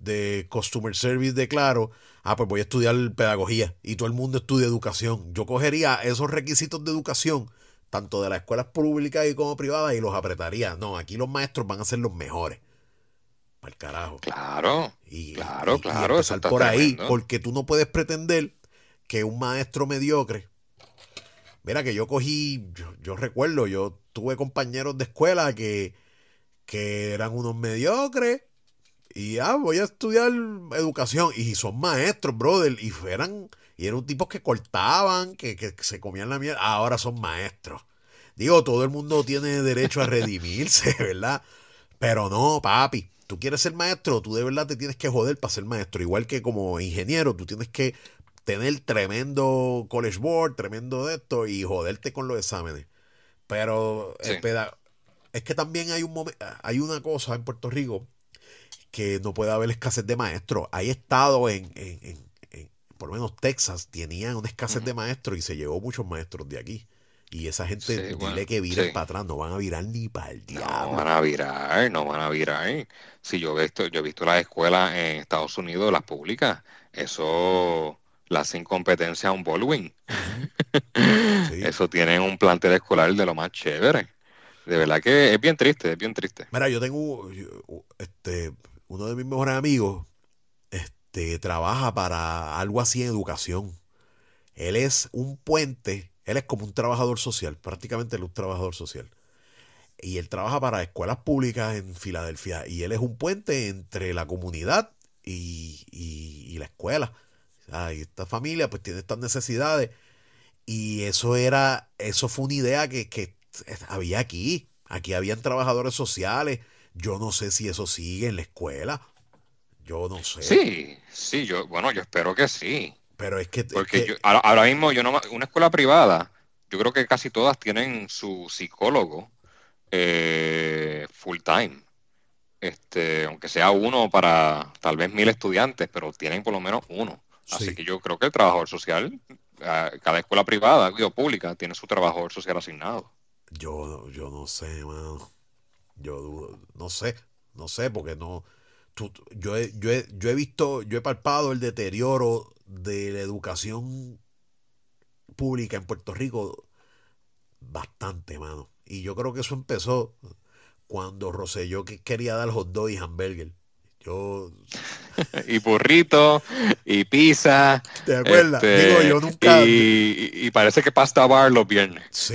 de customer service de Claro, ah, pues voy a estudiar pedagogía y todo el mundo estudia educación. Yo cogería esos requisitos de educación, tanto de las escuelas públicas y como privadas, y los apretaría. No, aquí los maestros van a ser los mejores. Para el carajo. claro. Y, Claro, y- claro, empezar por ahí, tremendo. porque tú no puedes pretender que un maestro mediocre. Mira que yo cogí, yo, recuerdo, yo tuve compañeros de escuela que, que eran unos mediocres y ah, voy a estudiar educación y son maestros, brother, y eran y eran tipos que cortaban, que, que se comían la mierda, ahora son maestros. Digo, todo el mundo tiene derecho a redimirse, ¿verdad? Pero no, papi. Tú quieres ser maestro, tú de verdad te tienes que joder para ser maestro. Igual que como ingeniero, tú tienes que tener tremendo college board, tremendo de esto y joderte con los exámenes. Pero Sí. es que también hay un momen- hay una cosa en Puerto Rico que no puede haber escasez de maestros. Hay estados en, en- en- en- por lo menos Texas, tenían una escasez de maestros y se llevó muchos maestros de aquí. Y esa gente, Sí, dile bueno, que viren sí. para atrás, no van a virar ni para el No diablo. van a virar, no van a virar. Si yo he visto, yo he visto las escuelas en Estados Unidos, las públicas, eso las hacen competencia a un. Sí. Eso tienen un plantel escolar de lo más chévere. De verdad que es bien triste, es bien triste. Mira, yo tengo este, uno de mis mejores amigos, este, trabaja para algo así en educación. Él es un puente, él es como un trabajador social, prácticamente él es un trabajador social. Y él trabaja para escuelas públicas en Filadelfia. Y él es un puente entre la comunidad y, y- y la escuela. O sea, y esta familia pues tiene estas necesidades. Y eso era, eso fue una idea que, que había aquí. Aquí habían trabajadores sociales. Yo no sé si eso sigue en la escuela. Yo no sé. Sí, sí, yo, bueno, yo espero que sí. Pero es que, es Porque que- yo- ahora, ahora mismo yo no, una escuela privada, yo creo que casi todas tienen su psicólogo eh, full time. Este, aunque sea uno para tal vez mil estudiantes, pero tienen por lo menos uno. Así Sí. que yo creo que el trabajador social, ah, cada escuela privada o pública tiene su trabajador social asignado. yo, yo no sé, mano. Yo no sé, no sé, porque no. tú- yo, he, yo, he, yo he visto, yo he palpado el deterioro de la educación pública en Puerto Rico bastante, mano. Y yo creo que eso empezó cuando Rosselló que quería dar hot dog y hamburger. Yo, Y burrito, y pizza. ¿te acuerdas? este, Digo, yo nunca. y, y parece que pasta bar los viernes. Sí,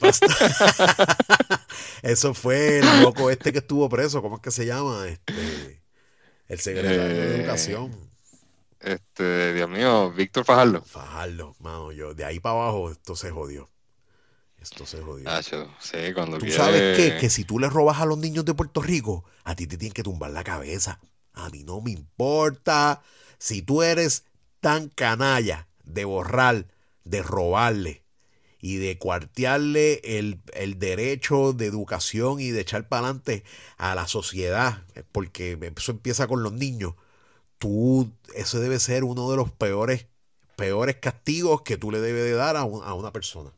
basta- Eso fue el loco este que estuvo preso, ¿cómo es que se llama? Este, el secretario de Eh, Educación, Este, Dios mío, Víctor Fajardo. Fajardo, mano, yo, de ahí para abajo esto se jodió. Esto se jodió. Nacho, sí, cuando Tú quiere- sabes qué? que si tú le robas a los niños de Puerto Rico, a ti te tienen que tumbar la cabeza. A mí no me importa. Si tú eres tan canalla de borrar, de robarle y de cuartearle el, el derecho de educación y de echar para adelante a la sociedad, porque eso empieza con los niños, tú, eso debe ser uno de los peores, peores castigos que tú le debes de dar a, un- a una persona.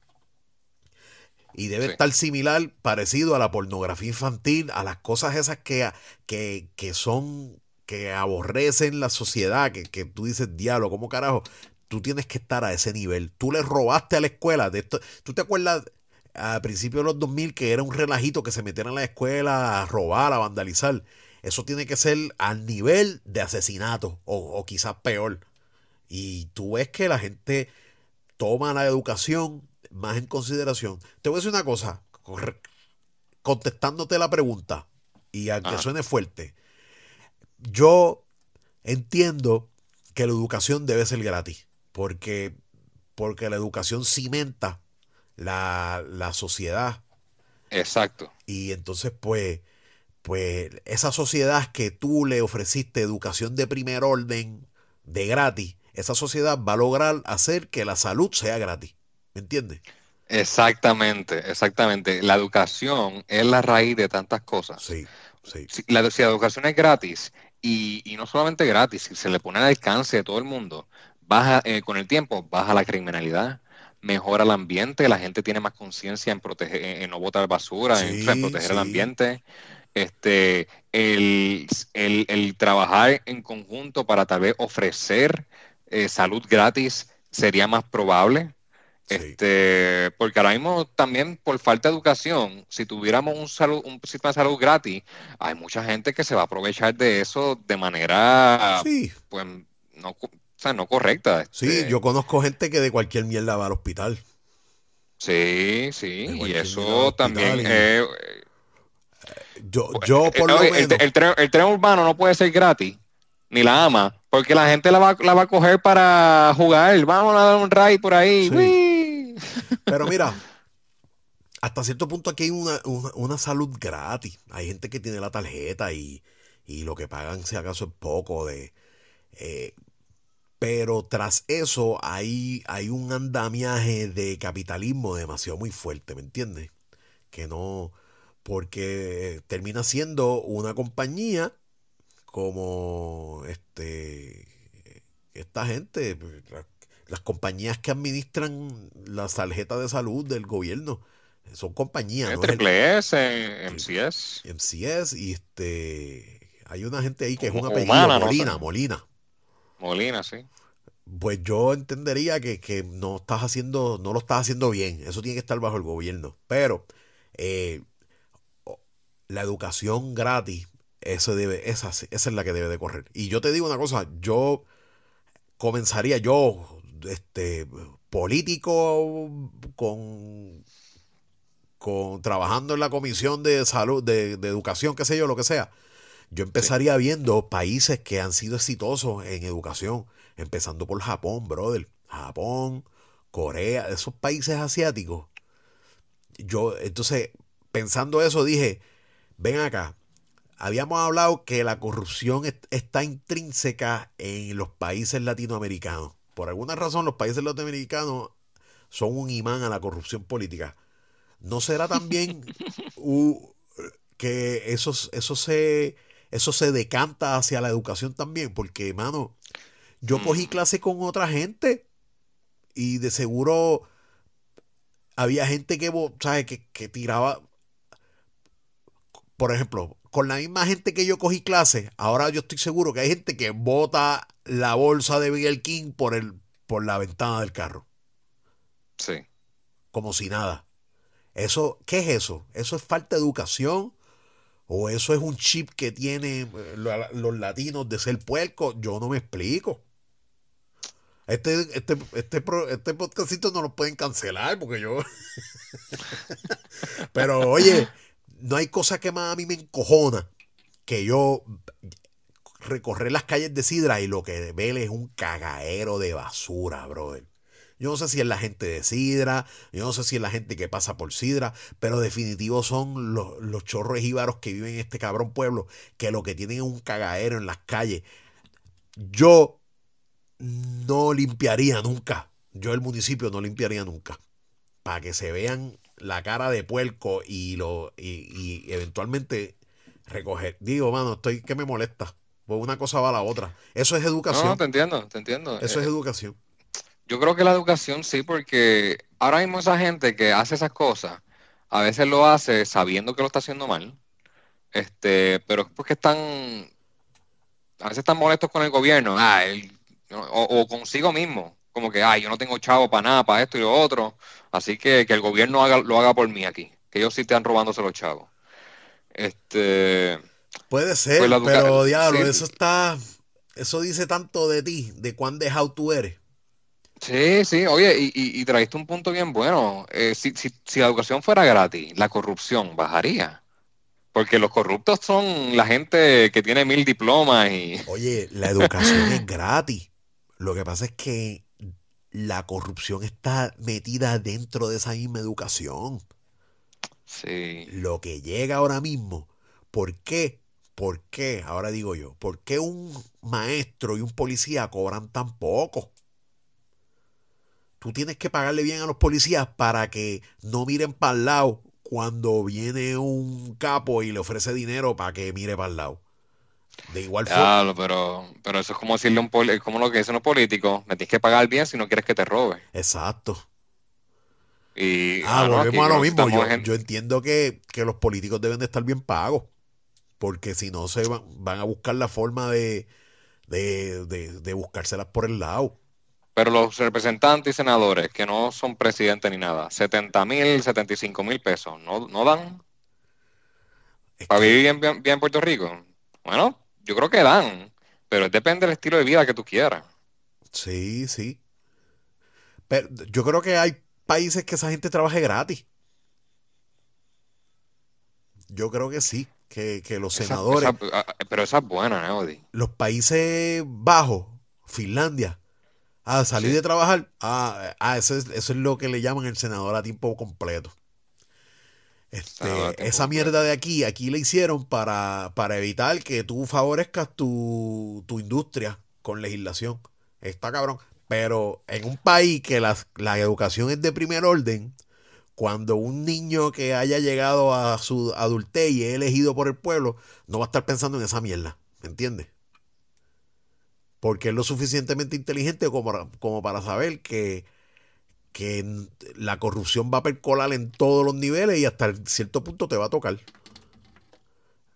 Y debe Sí. estar similar, parecido a la pornografía infantil, a las cosas esas que, que, que son, que aborrecen la sociedad, que, que tú dices, diablo, ¿cómo carajo? Tú tienes que estar a ese nivel. Tú le robaste a la escuela. De esto, ¿Tú te acuerdas a principios de los 2000 que era un relajito que se metieran a la escuela a robar, a vandalizar? Eso tiene que ser al nivel de asesinato o, o quizás peor. Y tú ves que la gente toma la educación más en consideración. Te voy a decir una cosa, contestándote la pregunta, y aunque Ajá. suene fuerte, yo entiendo que la educación debe ser gratis, porque, porque la educación cimenta la, la sociedad Exacto. y entonces, pues, pues esa sociedad que tú le ofreciste educación de primer orden, de gratis, esa sociedad va a lograr hacer que la salud sea gratis. ¿Me entiendes? Exactamente, exactamente. La educación es la raíz de tantas cosas. Sí, sí. Si la, si la educación es gratis y, y no solamente gratis, si se le pone al alcance de todo el mundo, baja eh, con el tiempo, baja la criminalidad, mejora el ambiente, la gente tiene más conciencia en proteger, en, en no botar basura, en, Sí, proteger el ambiente. Este, el, el- el trabajar en conjunto para tal vez ofrecer eh, salud gratis sería más probable. Sí. Este, porque ahora mismo también por falta de educación, si tuviéramos un salud, un sistema de salud gratis, hay mucha gente que se va a aprovechar de eso de manera, Sí, pues, no, o sea, no correcta. sí, este. yo conozco gente que de cualquier mierda va al hospital. Sí, sí, y eso también, y- eh, Yo, yo por eh, lo oye, menos. el, el tren, el tren urbano no puede ser gratis, ni la ama, porque la gente la va, la va a coger para jugar. Vamos a dar un ride por ahí. Sí. Pero mira, hasta cierto punto aquí hay una, una, salud gratis. Hay gente que tiene la tarjeta y, y lo que pagan, si acaso, es poco de. eh, pero tras eso hay, hay un andamiaje de capitalismo demasiado muy fuerte, ¿me entiendes? Que no. Porque termina siendo una compañía como este esta gente, la- las compañías que administran las tarjetas de salud del gobierno son compañías. ¿no? Triple S, MCS. MCS y este hay una gente ahí que es un apellido Molina, Molina. Molina, sí. Pues yo entendería que, no estás haciendo, no lo estás haciendo bien. Eso tiene que estar bajo el gobierno. Pero eh, la educación gratis, eso debe, esa, esa es la que debe de correr. Y yo te digo una cosa, yo comenzaría yo, este, político con, con trabajando en la comisión de salud, de, de educación, qué sé yo, lo que sea yo empezaría viendo países que han sido exitosos en educación, empezando por Japón, brother. Japón, Corea, esos países asiáticos. Yo, entonces, pensando eso, dije, ven acá, habíamos hablado que la corrupción está intrínseca en los países latinoamericanos. Por alguna razón, los países latinoamericanos son un imán a la corrupción política. ¿No será también que eso, eso se eso se decanta hacia la educación también, porque, mano, yo cogí clase con otra gente y de seguro había gente que, ¿sabes? Que, que tiraba, por ejemplo, con la misma gente que yo cogí clase, ahora yo estoy seguro que hay gente que bota la bolsa de Miguel King por, el, por la ventana del carro. Sí. Como si nada. Eso, ¿qué es eso? Eso es falta de educación o eso es un chip que tienen eh, los latinos de ser puerco, yo no me explico. Este, este, este, este podcastito no lo pueden cancelar porque yo. Pero oye, no hay cosa que más a mí me encojona que yo recorrer las calles de Sidra y lo que ve es un cagadero de basura, brother. Yo no sé si es la gente de Sidra, yo no sé si es la gente que pasa por Sidra, pero definitivo son los, los chorros jíbaros que viven en este cabrón pueblo, que lo que tienen es un cagadero en las calles. Yo no limpiaría nunca. Yo el municipio no limpiaría nunca. Para que se vean la cara de puerco y lo y, eventualmente recoger. Digo, mano, estoy que me molesta. Pues una cosa va a la otra. Eso es educación. No, te entiendo, te entiendo. Eso es eh, educación. Yo creo que la educación sí, porque ahora mismo esa gente que hace esas cosas, a veces lo hace sabiendo que lo está haciendo mal, este, pero es porque están, a veces están molestos con el gobierno, ah, o, consigo mismo, como que, ay, yo no tengo chavo para nada, para esto y lo otro, así que que el gobierno haga, lo haga por mí aquí, que ellos sí están robándose los chavos. Este... Puede ser, pues pero diablo, eso está, eso dice tanto de ti, de cuán dejado tú eres. Sí, sí, oye, y, y, traíste un punto bien bueno. Eh, si, si, si la educación fuera gratis, la corrupción bajaría. Porque los corruptos son la gente que tiene mil diplomas y... Oye, la educación es gratis. Lo que pasa es que la corrupción está metida dentro de esa misma educación. Sí. Lo que llega ahora mismo, ¿por qué? ¿Por qué? Ahora digo yo, ¿por qué un maestro y un policía cobran tan poco? tú tienes que pagarle bien a los policías para que no miren para el lado cuando viene un capo y le ofrece dinero para que mire para el lado. De igual forma. pero, pero eso es como decirle un como lo que dicen los políticos, me tienes que pagar bien si no quieres que te robe. Exacto. Y, ah, volvemos a lo mismo. Yo, entiendo que, los políticos deben de estar bien pagos. Porque si no se van, van a buscar la forma de, de, de buscárselas por el lado. Pero los representantes y senadores que no son presidentes ni nada, 70 mil, 75 mil pesos, ¿no, no dan? ¿Para vivir bien, en Puerto Rico? Bueno, yo creo que dan, pero depende del estilo de vida que tú quieras. Sí, sí. Pero yo creo que hay países que esa gente trabaje gratis. Yo creo que sí, que, los senadores... Ah, pero esa es buena, ¿no? Los países bajos, Finlandia, Ah, salir de trabajar. Ah, ah eso, es, lo que le llaman el senador a tiempo completo. Este, esa mierda de aquí, aquí le hicieron para, para evitar que tú favorezcas tu, industria con legislación. Está cabrón. Pero en un país que la, la educación es de primer orden, cuando un niño que haya llegado a su adultez y es elegido por el pueblo, no va a estar pensando en esa mierda. ¿Me entiendes? Porque es lo suficientemente inteligente como, como para saber que, que la corrupción va a percolar en todos los niveles y hasta cierto punto te va a tocar.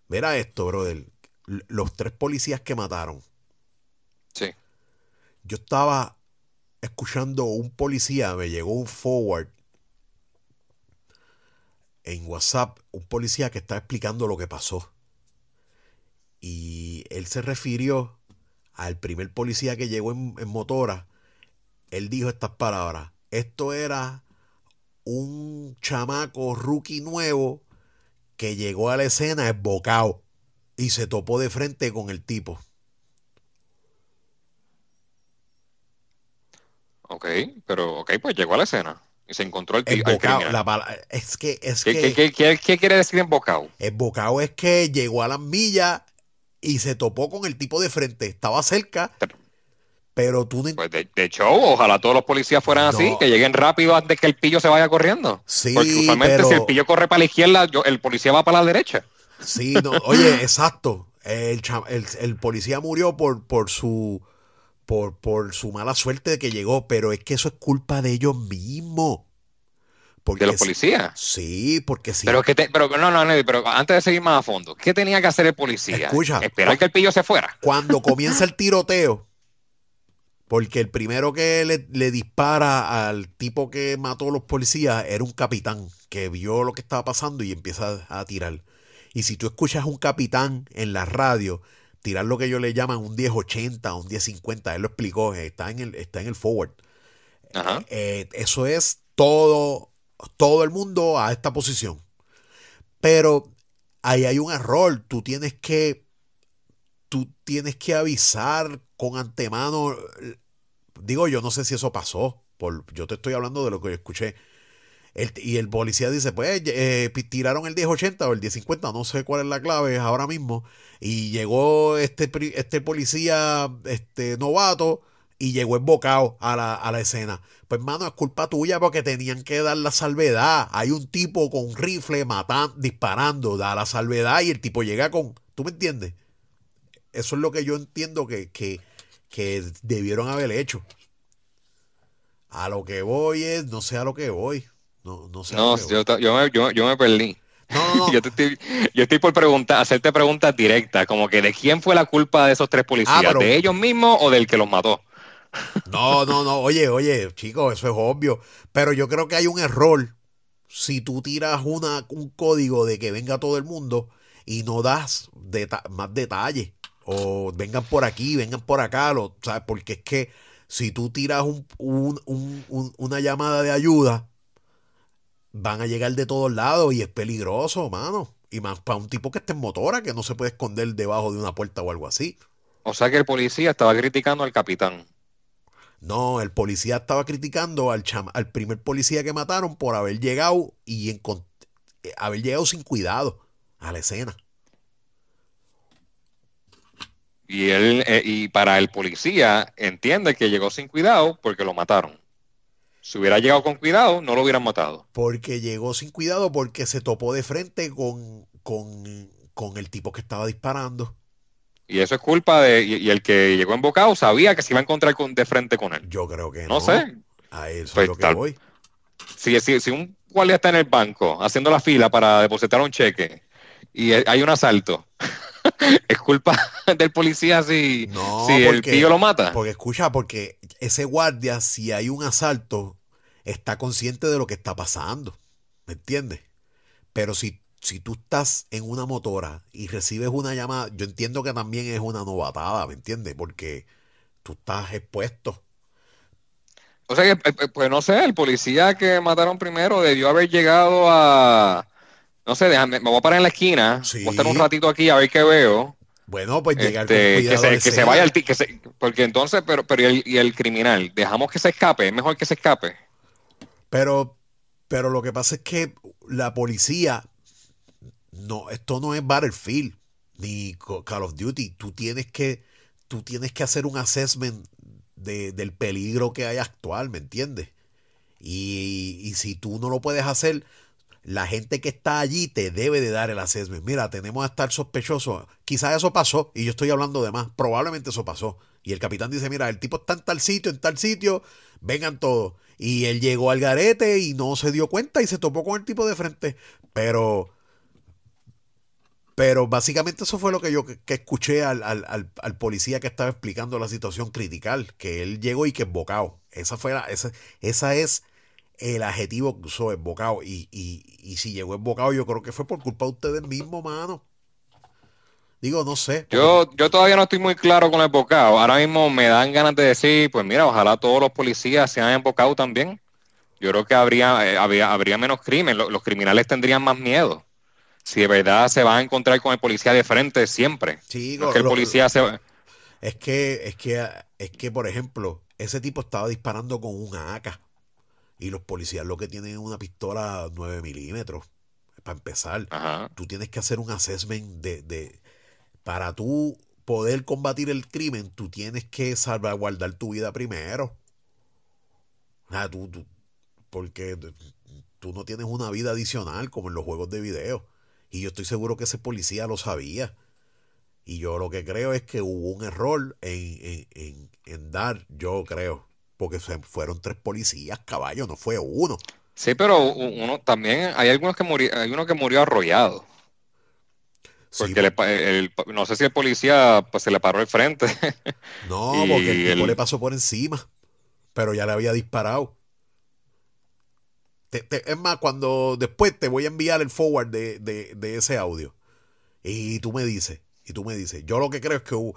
Mira esto, brother. Los tres policías que mataron. Sí. Yo estaba escuchando un policía, me llegó un forward en WhatsApp, un policía que está explicando lo que pasó. Y él se refirió al primer policía que llegó en, en motora. Él dijo estas palabras. Esto era un chamaco rookie nuevo que llegó a la escena esbocado y se topó de frente con el tipo. Ok, pero ok, pues llegó a la escena y se encontró el tipo. es que, es ¿Qué, que, ¿qué, qué, quiere decir embocado? Embocado es que llegó a las millas y se topó con el tipo de frente. Estaba cerca, pero, tú Pues de, hecho, ojalá todos los policías fueran así, que lleguen rápido antes que el pillo se vaya corriendo. Sí, Porque usualmente si el pillo corre para la izquierda, el policía va para la derecha. Sí, no, oye, exacto. El, el, policía murió por, por su por, por su mala suerte de que llegó, pero es que eso es culpa de ellos mismos. Porque ¿De los policías? Sí, porque sí. Pero, que pero no, no, no, pero antes de seguir más a fondo, ¿qué tenía que hacer el policía? Escucha. Esperar que el pillo se fuera. Cuando comienza el tiroteo, porque el primero que le, le, dispara al tipo que mató a los policías era un capitán que vio lo que estaba pasando y empieza a tirar. Y si tú escuchas a un capitán en la radio tirar lo que ellos le llaman un 1080, un 1050, él lo explicó, está en el, está en el forward. Eh, eso es todo, todo el mundo a esta posición. Pero ahí hay un error, tú tienes que, tú tienes que avisar con antemano. Digo, yo no sé si eso pasó, por, yo te estoy hablando de lo que escuché y el policía dice, pues eh, tiraron el 1080 o el 1050, no sé cuál es la clave ahora mismo. Y llegó este, este policía este, novato y llegó embocado a la, a la escena. Pues hermano, es culpa tuya porque tenían que dar la salvedad. Hay un tipo con rifle matando, disparando, da la salvedad y el tipo llega con... ¿Tú me entiendes? Eso es lo que yo entiendo que, que, que debieron haber hecho. A lo que voy es, no sé a lo que voy. No, no sé. No, yo, yo, me, yo, yo, me perdí. No, no, yo, estoy, yo estoy por preguntar, hacerte preguntas directas, como que de quién fue la culpa de esos tres policías, ah, de ellos mismos o del que los mató. No, no, no, oye, oye, chicos, eso es obvio, pero yo creo que hay un error si tú tiras una, un código de que venga todo el mundo y no das más detalles, o vengan por aquí, vengan por acá, lo, ¿sabes? porque es que si tú tiras un, un, un, una llamada de ayuda, van a llegar de todos lados y es peligroso, mano. Y más para un tipo que esté en motora, que no se puede esconder debajo de una puerta o algo así. O sea que el policía estaba criticando al capitán. No, el policía estaba criticando al, al primer policía que mataron por haber llegado y eh, haber llegado sin cuidado a la escena. Y él eh, y para el policía entiende que llegó sin cuidado porque lo mataron. Si hubiera llegado con cuidado, no lo hubieran matado. Porque llegó sin cuidado porque se topó de frente con, con, el tipo que estaba disparando. Y eso es culpa de. Y, el que llegó embocado sabía que se iba a encontrar con, de frente con él. Yo creo que no. No sé. A eso pues es lo que voy. Si, si, si un guardia está en el banco haciendo la fila para depositar un cheque y hay un asalto, es culpa del policía si, si el tío lo mata. Porque escucha, porque ese guardia, si hay un asalto, está consciente de lo que está pasando. ¿Me entiendes? Pero si, si tú estás en una motora y recibes una llamada, yo entiendo que también es una novatada, ¿me entiendes? Porque tú estás expuesto. O sea que, eh, eh, pues no sé, el policía que mataron primero debió haber llegado a no sé, déjame, me voy a parar en la esquina, voy a estar un ratito aquí a ver qué veo. Bueno, pues llegar este, que, se, que se, vaya el que se, porque entonces, pero, pero y el, criminal, dejamos que se escape, es mejor que se escape. Pero, pero lo que pasa es que la policía, no, esto no es Battlefield ni Call of Duty. Tú tienes que, tú tienes que hacer un assessment de, del peligro que hay actual, ¿me entiendes? Y, y si tú no lo puedes hacer, la gente que está allí te debe de dar el assessment. Mira, tenemos a estar sospechosos. Quizás eso pasó, y yo estoy hablando de más. Probablemente eso pasó. Y el capitán dice, mira, el tipo está en tal sitio, en tal sitio, vengan todos. Y él llegó al garete y no se dio cuenta y se topó con el tipo de frente. Pero, pero básicamente eso fue lo que yo que, escuché al, al, al, policía que estaba explicando la situación critical, que él llegó y que embocado. Esa fue la, esa, esa es el adjetivo que usó embocado. Y, y, y si llegó embocado, yo creo que fue por culpa de ustedes mismos, mano. Digo, no sé. Yo, yo todavía no estoy muy claro con el embocado. Ahora mismo me dan ganas de decir, pues mira, ojalá todos los policías sean embocado también. Yo creo que habría, eh, habría, habría menos crimen. Los, los, criminales tendrían más miedo. Si de verdad se van a encontrar con el policía de frente siempre. Sí, no es que el policía lo, se es que, es que, es que, por ejemplo, ese tipo estaba disparando con un AK. Y los policías lo que tienen es una pistola 9 milímetros. Para empezar, Ajá. tú tienes que hacer un assessment de, de para tú poder combatir el crimen, tú tienes que salvaguardar tu vida primero. Sea, tú, tú, porque tú no tienes una vida adicional como en los juegos de video. Y yo estoy seguro que ese policía lo sabía. Y yo lo que creo es que hubo un error en, en, en, en dar, yo creo, porque fueron tres policías, caballo, no fue uno. Sí, pero uno también hay algunos que murió, hay uno que murió arrollado. Porque sí, le, el, no sé si el policía pues se le paró el frente. No, porque el tipo el... le pasó por encima. Pero ya le había disparado. Te, te, es más, cuando después te voy a enviar el forward de, de, de, ese audio. Y tú me dices, y tú me dices, yo lo que creo es que hubo,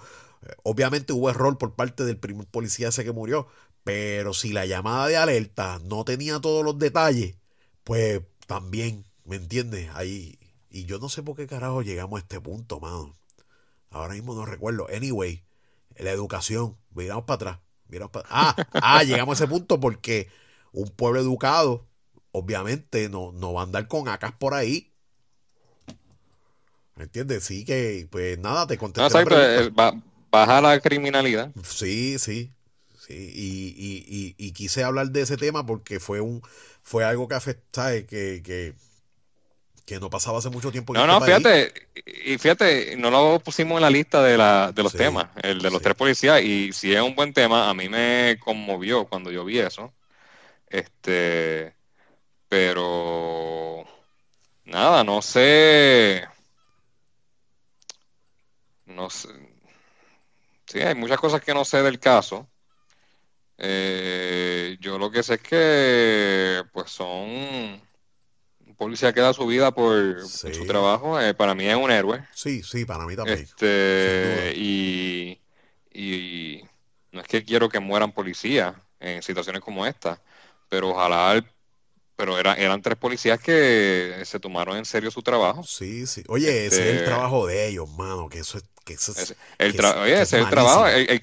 obviamente hubo error por parte del primer policía ese que murió. Pero si la llamada de alerta no tenía todos los detalles, pues también, ¿me entiendes? Ahí y yo no sé por qué carajo llegamos a este punto, mano. Ahora mismo no recuerdo. Anyway, la educación. Miramos para atrás. Miramos para... Ah, ah, llegamos a ese punto porque un pueblo educado, obviamente, no, no va a andar con acas por ahí. ¿Me entiendes? Sí que, pues nada, te contesté. No, exacto, ba baja la criminalidad. Sí, sí. Sí. Y, y, y, y, quise hablar de ese tema porque fue un fue algo que afecta, que, que que no pasaba hace mucho tiempo. no, este no, país. fíjate, y fíjate, no lo pusimos en la lista de, la, de los sí, temas, el de los sí. tres policías, y si es un buen tema, a mí me conmovió cuando yo vi eso. Este, pero nada, no sé. No sé. Sí, hay muchas cosas que no sé del caso. Eh, yo lo que sé es que, pues son policía que da su vida por, sí. su trabajo, eh, para mí es un héroe. Sí, sí, para mí también. Este, y, y, no es que quiero que mueran policías en situaciones como esta, pero ojalá, pero era, eran tres policías que se tomaron en serio su trabajo. Sí, sí. Oye, este, ese es el trabajo de ellos, mano, que eso es... Que eso es, el que oye, ese es el trabajo. El, el,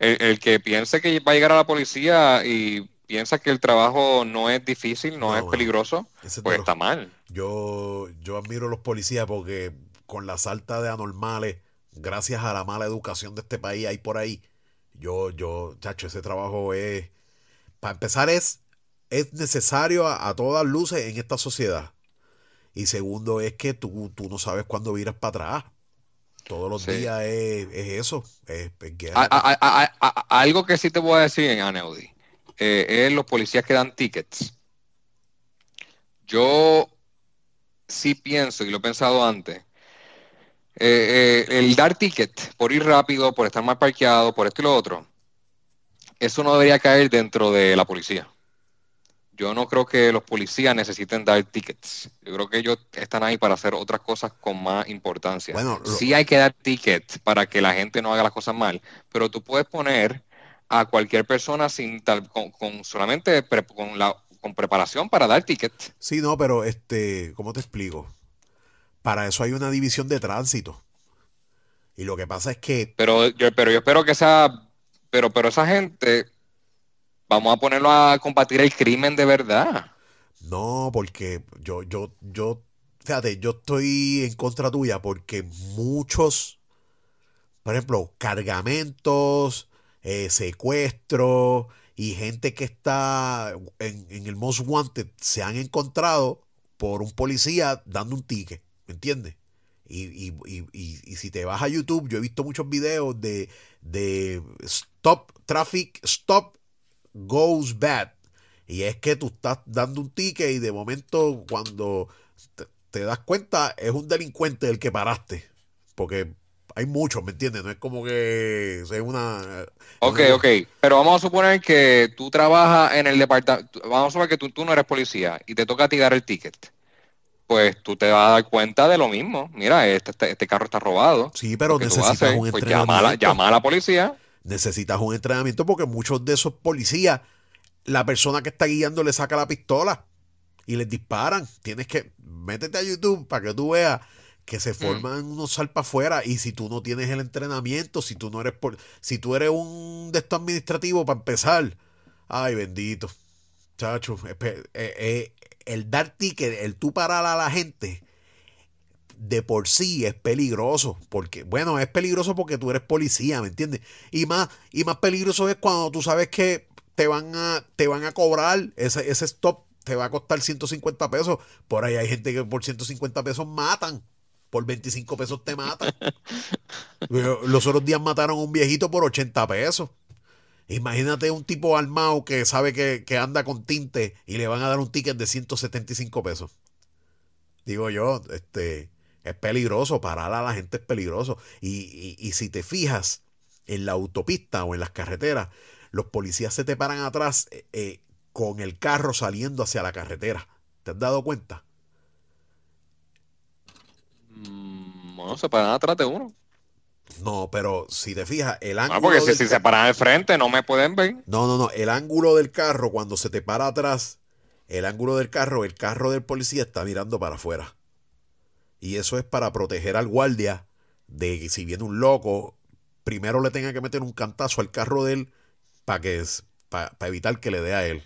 el, el que piense que va a llegar a la policía y piensa que el trabajo no es difícil, no, no es peligroso, pues está mal. Yo, yo admiro a los policías porque con la salta de anormales, gracias a la mala educación de este país ahí por ahí, yo, yo, chacho, ese trabajo es, para empezar es, es necesario a, a todas luces en esta sociedad. Y segundo es que tú, tú no sabes cuándo viras para atrás. Todos los sí. días es, es, eso. Es, es a, a, algo que sí te voy a decir en Aneudi eh, es los policías que dan tickets. Yo sí pienso, y lo he pensado antes, eh, eh, el dar ticket por ir rápido, por estar mal parqueado, por esto y lo otro, eso no debería caer dentro de la policía. Yo no creo que los policías necesiten dar tickets. Yo creo que ellos están ahí para hacer otras cosas con más importancia. Bueno, lo... Sí hay que dar tickets para que la gente no haga las cosas mal, pero tú puedes poner a cualquier persona sin tal, con, con solamente pre, con la con preparación para dar ticket. Sí, no, pero este, ¿cómo te explico? Para eso hay una división de tránsito. Y lo que pasa es que. Pero yo, pero yo espero que sea. Pero, pero esa gente. Vamos a ponerlo a combatir el crimen de verdad. No, porque yo, yo, yo, yo estoy en contra tuya porque muchos, por ejemplo, cargamentos, eh, secuestro y gente que está en, en, el Most Wanted se han encontrado por un policía dando un ticket, ¿me entiendes? Y, y, y, y, si te vas a YouTube, yo he visto muchos videos de, de Stop Traffic, Stop Goes Bad. Y es que tú estás dando un ticket y de momento cuando te, das cuenta es un delincuente el que paraste. Porque hay muchos, ¿me entiendes? No es como que sea una... Ok, ok. Pero vamos a suponer que tú trabajas en el departamento... Vamos a suponer que tú, tú no eres policía y te toca a ti dar el ticket pues tú te vas a dar cuenta de lo mismo. Mira, este, este, este carro está robado. Sí, pero necesitas un pues entrenamiento. llama, a la policía. Necesitas un entrenamiento porque muchos de esos policías, la persona que está guiando le saca la pistola y les disparan. Tienes que, métete a YouTube para que tú veas que se mm. forman unos salpas afuera y si tú no tienes el entrenamiento, si tú no eres, por, si tú eres un de estos administrativos para empezar, ay bendito, chacho, eh, eh, el dar ticket, el tú parar a la gente, de por sí es peligroso. Porque, bueno, es peligroso porque tú eres policía, ¿me entiendes? Y más, y más peligroso es cuando tú sabes que te van a, te van a cobrar ese, ese stop, te va a costar 150 pesos. Por ahí hay gente que por 150 pesos matan. Por 25 pesos te matan. Los otros días mataron a un viejito por 80 pesos. Imagínate un tipo armado que sabe que, anda con tinte y le van a dar un ticket de 175 pesos. Digo yo, este, es peligroso, parar a la gente es peligroso. Y, si te fijas en la autopista o en las carreteras, los policías se te paran atrás eh, eh, con el carro saliendo hacia la carretera. ¿Te has dado cuenta? Mm, bueno, se paran atrás de uno. No, pero si te fijas, el ángulo. Ah, porque si, se paran al frente no me pueden ver. No, no, no. El ángulo del carro, cuando se te para atrás, el ángulo del carro, el carro del policía está mirando para afuera. Y eso es para proteger al guardia de que si viene un loco, primero le tenga que meter un cantazo al carro de él para que para evitar que le dé a él.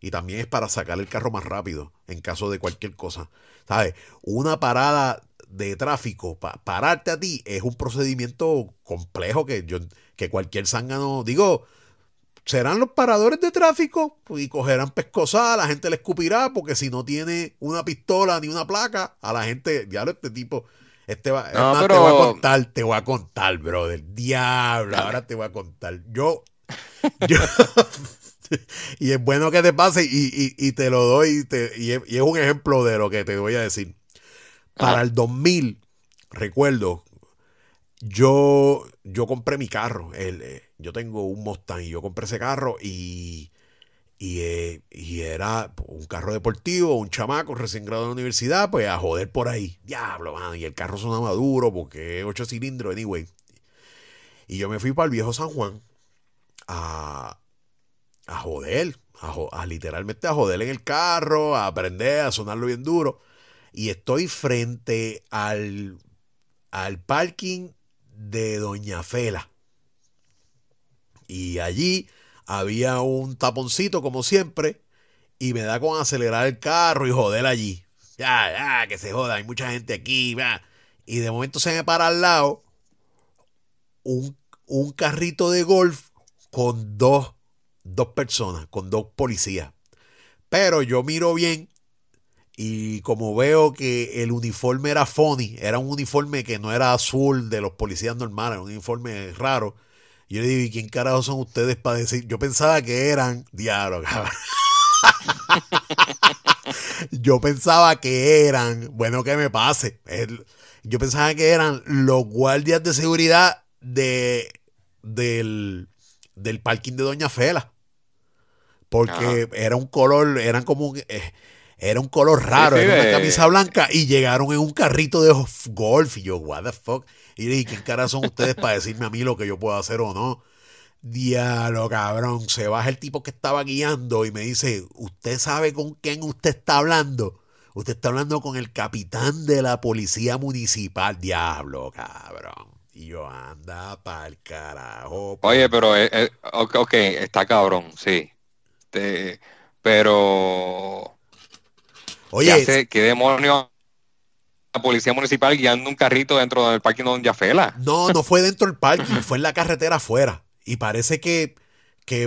Y también es para sacar el carro más rápido en caso de cualquier cosa. ¿Sabes? Una parada de tráfico, para pararte a ti, es un procedimiento complejo que, yo, que cualquier zángano, digo, serán los paradores de tráfico y cogerán pescosada, la gente le escupirá porque si no tiene una pistola ni una placa, a la gente, ya este tipo, este va, te voy a contar, te voy a contar, brother, diablo, ahora te voy a contar. Yo, yo, y es bueno que te pase y, te lo doy y, y es un ejemplo de lo que te voy a decir. Para el 2000, recuerdo, yo, yo compré mi carro. El, eh, yo tengo un Mustang y yo compré ese carro y, eh, y, era un carro deportivo, un chamaco recién graduado de la universidad, pues a joder por ahí. Diablo, man, y el carro sonaba duro porque 8 cilindros, anyway. Y yo me fui para el viejo San Juan a, a joder, a, a, literalmente a joder en el carro, a aprender, a sonarlo bien duro y estoy frente al, al parking de Doña Fela. Y allí había un taponcito como siempre y me da con acelerar el carro y joder allí. Ya, ya, que se joda, hay mucha gente aquí. Va. Y de momento se me para al lado un, un carrito de golf con dos, dos personas, con dos policías. Pero yo miro bien y como veo que el uniforme era funny, era un uniforme que no era azul de los policías normales, un uniforme raro. Yo le digo, ¿y quién carajo son ustedes para decir? Yo pensaba que eran, diablo, Yo pensaba que eran, bueno, que me pase. yo pensaba que eran los guardias de seguridad de, del, del parking de Doña Fela. Porque era un color, eran como... Eh, era un color raro, era una camisa blanca y llegaron en un carrito de golf y yo, what the fuck. Y dije, ¿quién cara son ustedes para decirme a mí lo que yo puedo hacer o no? Diablo, cabrón. Se baja el tipo que estaba guiando y me dice, ¿usted sabe con quién usted está hablando? Usted está hablando con el capitán de la policía municipal. Diablo, cabrón. Y yo, anda pa'l carajo. Oye, pero, eh, eh, ok, está cabrón, sí. pero Oye, ¿qué demonios? La policía municipal guiando un carrito dentro del parking Don Yafela. No, no fue dentro del parking, fue en la carretera afuera. Y parece que,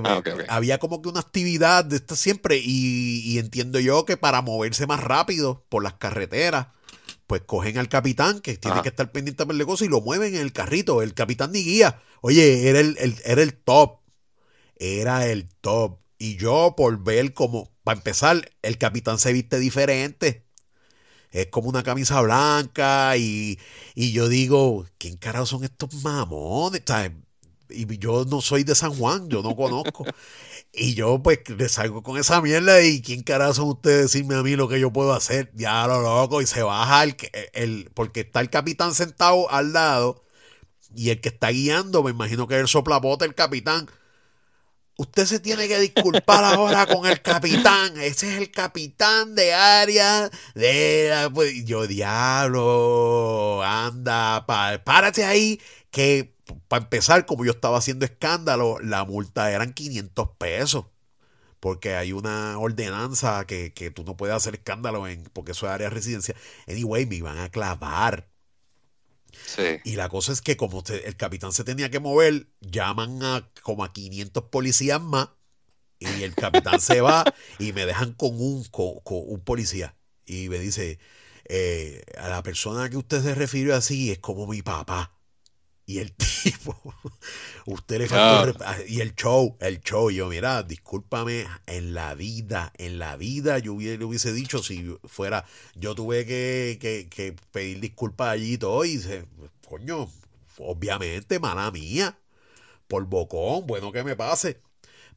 ah, había como que una actividad de esta siempre. Y, entiendo yo que para moverse más rápido por las carreteras, pues cogen al capitán, que tiene que estar pendiente de cosas, y lo mueven en el carrito. El capitán ni guía. Oye, era el, era el top. Era el top. Y yo, por ver como, para empezar, el capitán se viste diferente. Es como una camisa blanca y, y yo digo, ¿quién carajo son estos mamones? Y yo no soy de San Juan, yo no conozco. Y yo pues le salgo con esa mierda y quién carajo son ustedes decirme a mí lo que yo puedo hacer. Ya lo loco y se baja el, el porque está el capitán sentado al lado y el que está guiando, me imagino que es el soplapote, el capitán. Usted se tiene que disculpar ahora con el capitán. Ese es el capitán de área de pues, yo diablo, anda, párate ahí que para empezar, como yo estaba haciendo escándalo, la multa eran 500 pesos. Porque hay una ordenanza que, tú no puedes hacer escándalo en, porque eso es área de residencia. Anyway, me iban a clavar. Y la cosa es que como el capitán se tenía que mover, llaman a como a 500 policías más y el capitán se va y me dejan con un, con, un policía. Y me dice, eh, a la persona que usted se refirió así es como mi papá. Y el tipo, usted le faltó. Ah, y el show, el show. yo, mira, discúlpame, en la vida, en la vida yo le hubiese dicho si fuera. Yo tuve que, pedir disculpas allí y todo. Y dice, coño, obviamente, mala mía. Por bocón, bueno que me pase.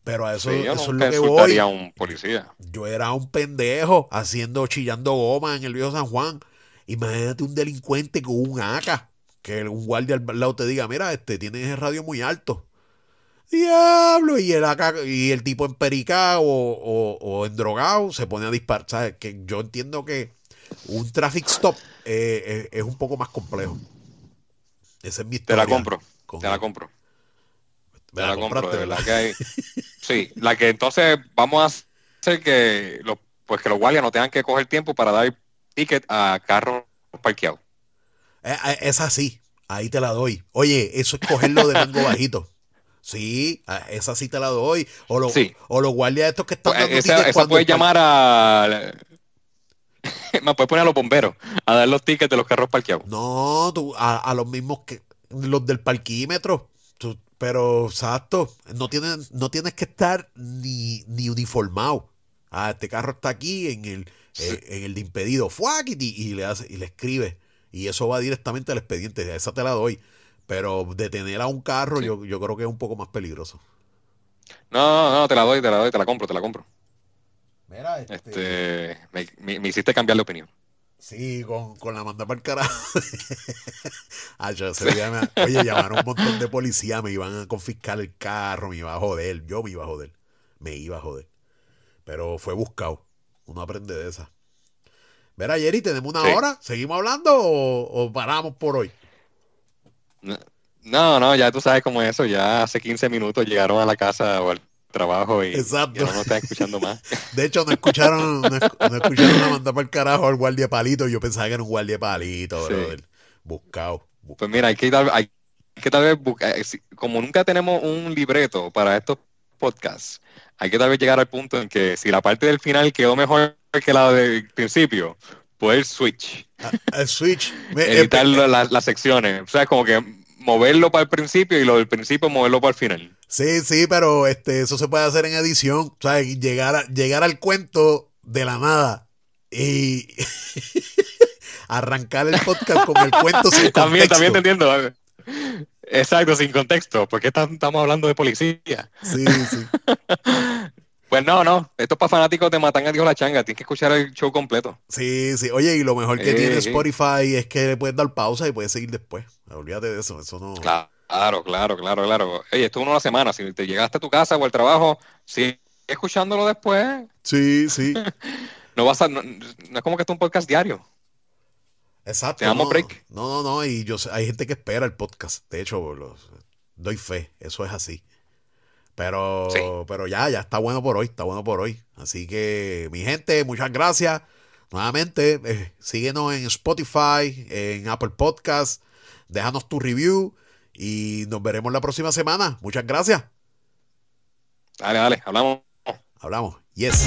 Pero a eso, eso es lo que voy. un policía. Yo era un pendejo haciendo, chillando goma en el viejo San Juan. Imagínate un delincuente con un AK que un guardia al lado te diga, mira, este, tienes el radio muy alto. Diablo, y el, acá, y el tipo en perica o, o, en drogado se pone a disparar. ¿sabes? Que yo entiendo que un traffic stop eh, eh, es un poco más complejo. Ese es mi Te la compro, te la compro. Te la, compro, de verdad que hay... Sí, la que entonces vamos a hacer que los, pues que los guardias no tengan que coger tiempo para dar ticket a carros parqueados. Eh, eh, es así, ahí te la doy. Oye, eso es cogerlo de mango bajito. Sí, esa sí te la doy. O, lo, o los guardias estos que están pues, dando esa, esa puedes llamar a... Me puedes poner a los bomberos a dar los tickets de los carros parqueados. No, tú, a, los mismos que los del parquímetro. pero exacto, no tienes, no tienes que estar ni, ni uniformado. Ah, este carro está aquí en el, eh, en el de impedido. Fuck, y, y, le hace, y le escribe. Y eso va directamente al expediente. Esa te la doy. Pero detener a un carro yo, yo creo que es un poco más peligroso. No, no, te la doy, te la doy, te la compro, te la compro. Mira, este... este me, hiciste cambiar de opinión. Sí, con, la manda para el carajo. ah, yo, oye, llamaron un montón de policías, me iban a confiscar el carro, me iba a joder. Yo me iba a joder. Me iba a joder. Pero fue buscado. Uno aprende de esa. Verá, Jerry, ¿tenemos una hora? ¿Seguimos hablando o, paramos por hoy? No, no, ya tú sabes cómo es eso. Ya hace 15 minutos llegaron a la casa o al trabajo y, Exacto. no están escuchando más. De hecho, no escucharon, no, escucharon a mandar para el carajo al guardia palito. Yo pensaba que era un guardia palito, Buscado, Pues mira, hay que, tal, hay que tal vez, buscar, eh, como nunca tenemos un libreto para estos podcasts, hay que tal vez llegar al punto en que si la parte del final quedó mejor que la del principio, pues el switch. Ah, el switch. Editar eh, las secciones. O sea, como que moverlo para el principio y lo del principio moverlo para el final. Sí, sí, pero este, eso se puede hacer en edición. O sea, llegar, llegar al cuento de la nada y arrancar el podcast con el cuento sin También, también te entiendo. Exacto, sin contexto. porque estamos hablando de policía? Sí, sí. Pues no, no. Esto es para fanáticos de Matan a Dios la changa. Tienes que escuchar el show completo. Sí, sí. Oye, y lo mejor que tiene Spotify es que le puedes dar pausa y puedes seguir después. Olvídate de eso. Eso no. Claro, claro, claro, claro. Oye, esto es uno a la semana. Si te llegaste a tu casa o al trabajo, sigue escuchándolo después. Sí, sí. no vas a. No, es como que esto es un podcast diario. Exacto. Te damos break. No, no, no. Y yo hay gente que espera el podcast. De hecho, los, doy fe. Eso es así. Pero, pero ya, ya está bueno por hoy, está bueno por hoy. Así que, mi gente, muchas gracias. Nuevamente, eh, síguenos en Spotify, en Apple Podcast. Déjanos tu review y nos veremos la próxima semana. Muchas gracias. Dale, dale, hablamos. Hablamos. Yes.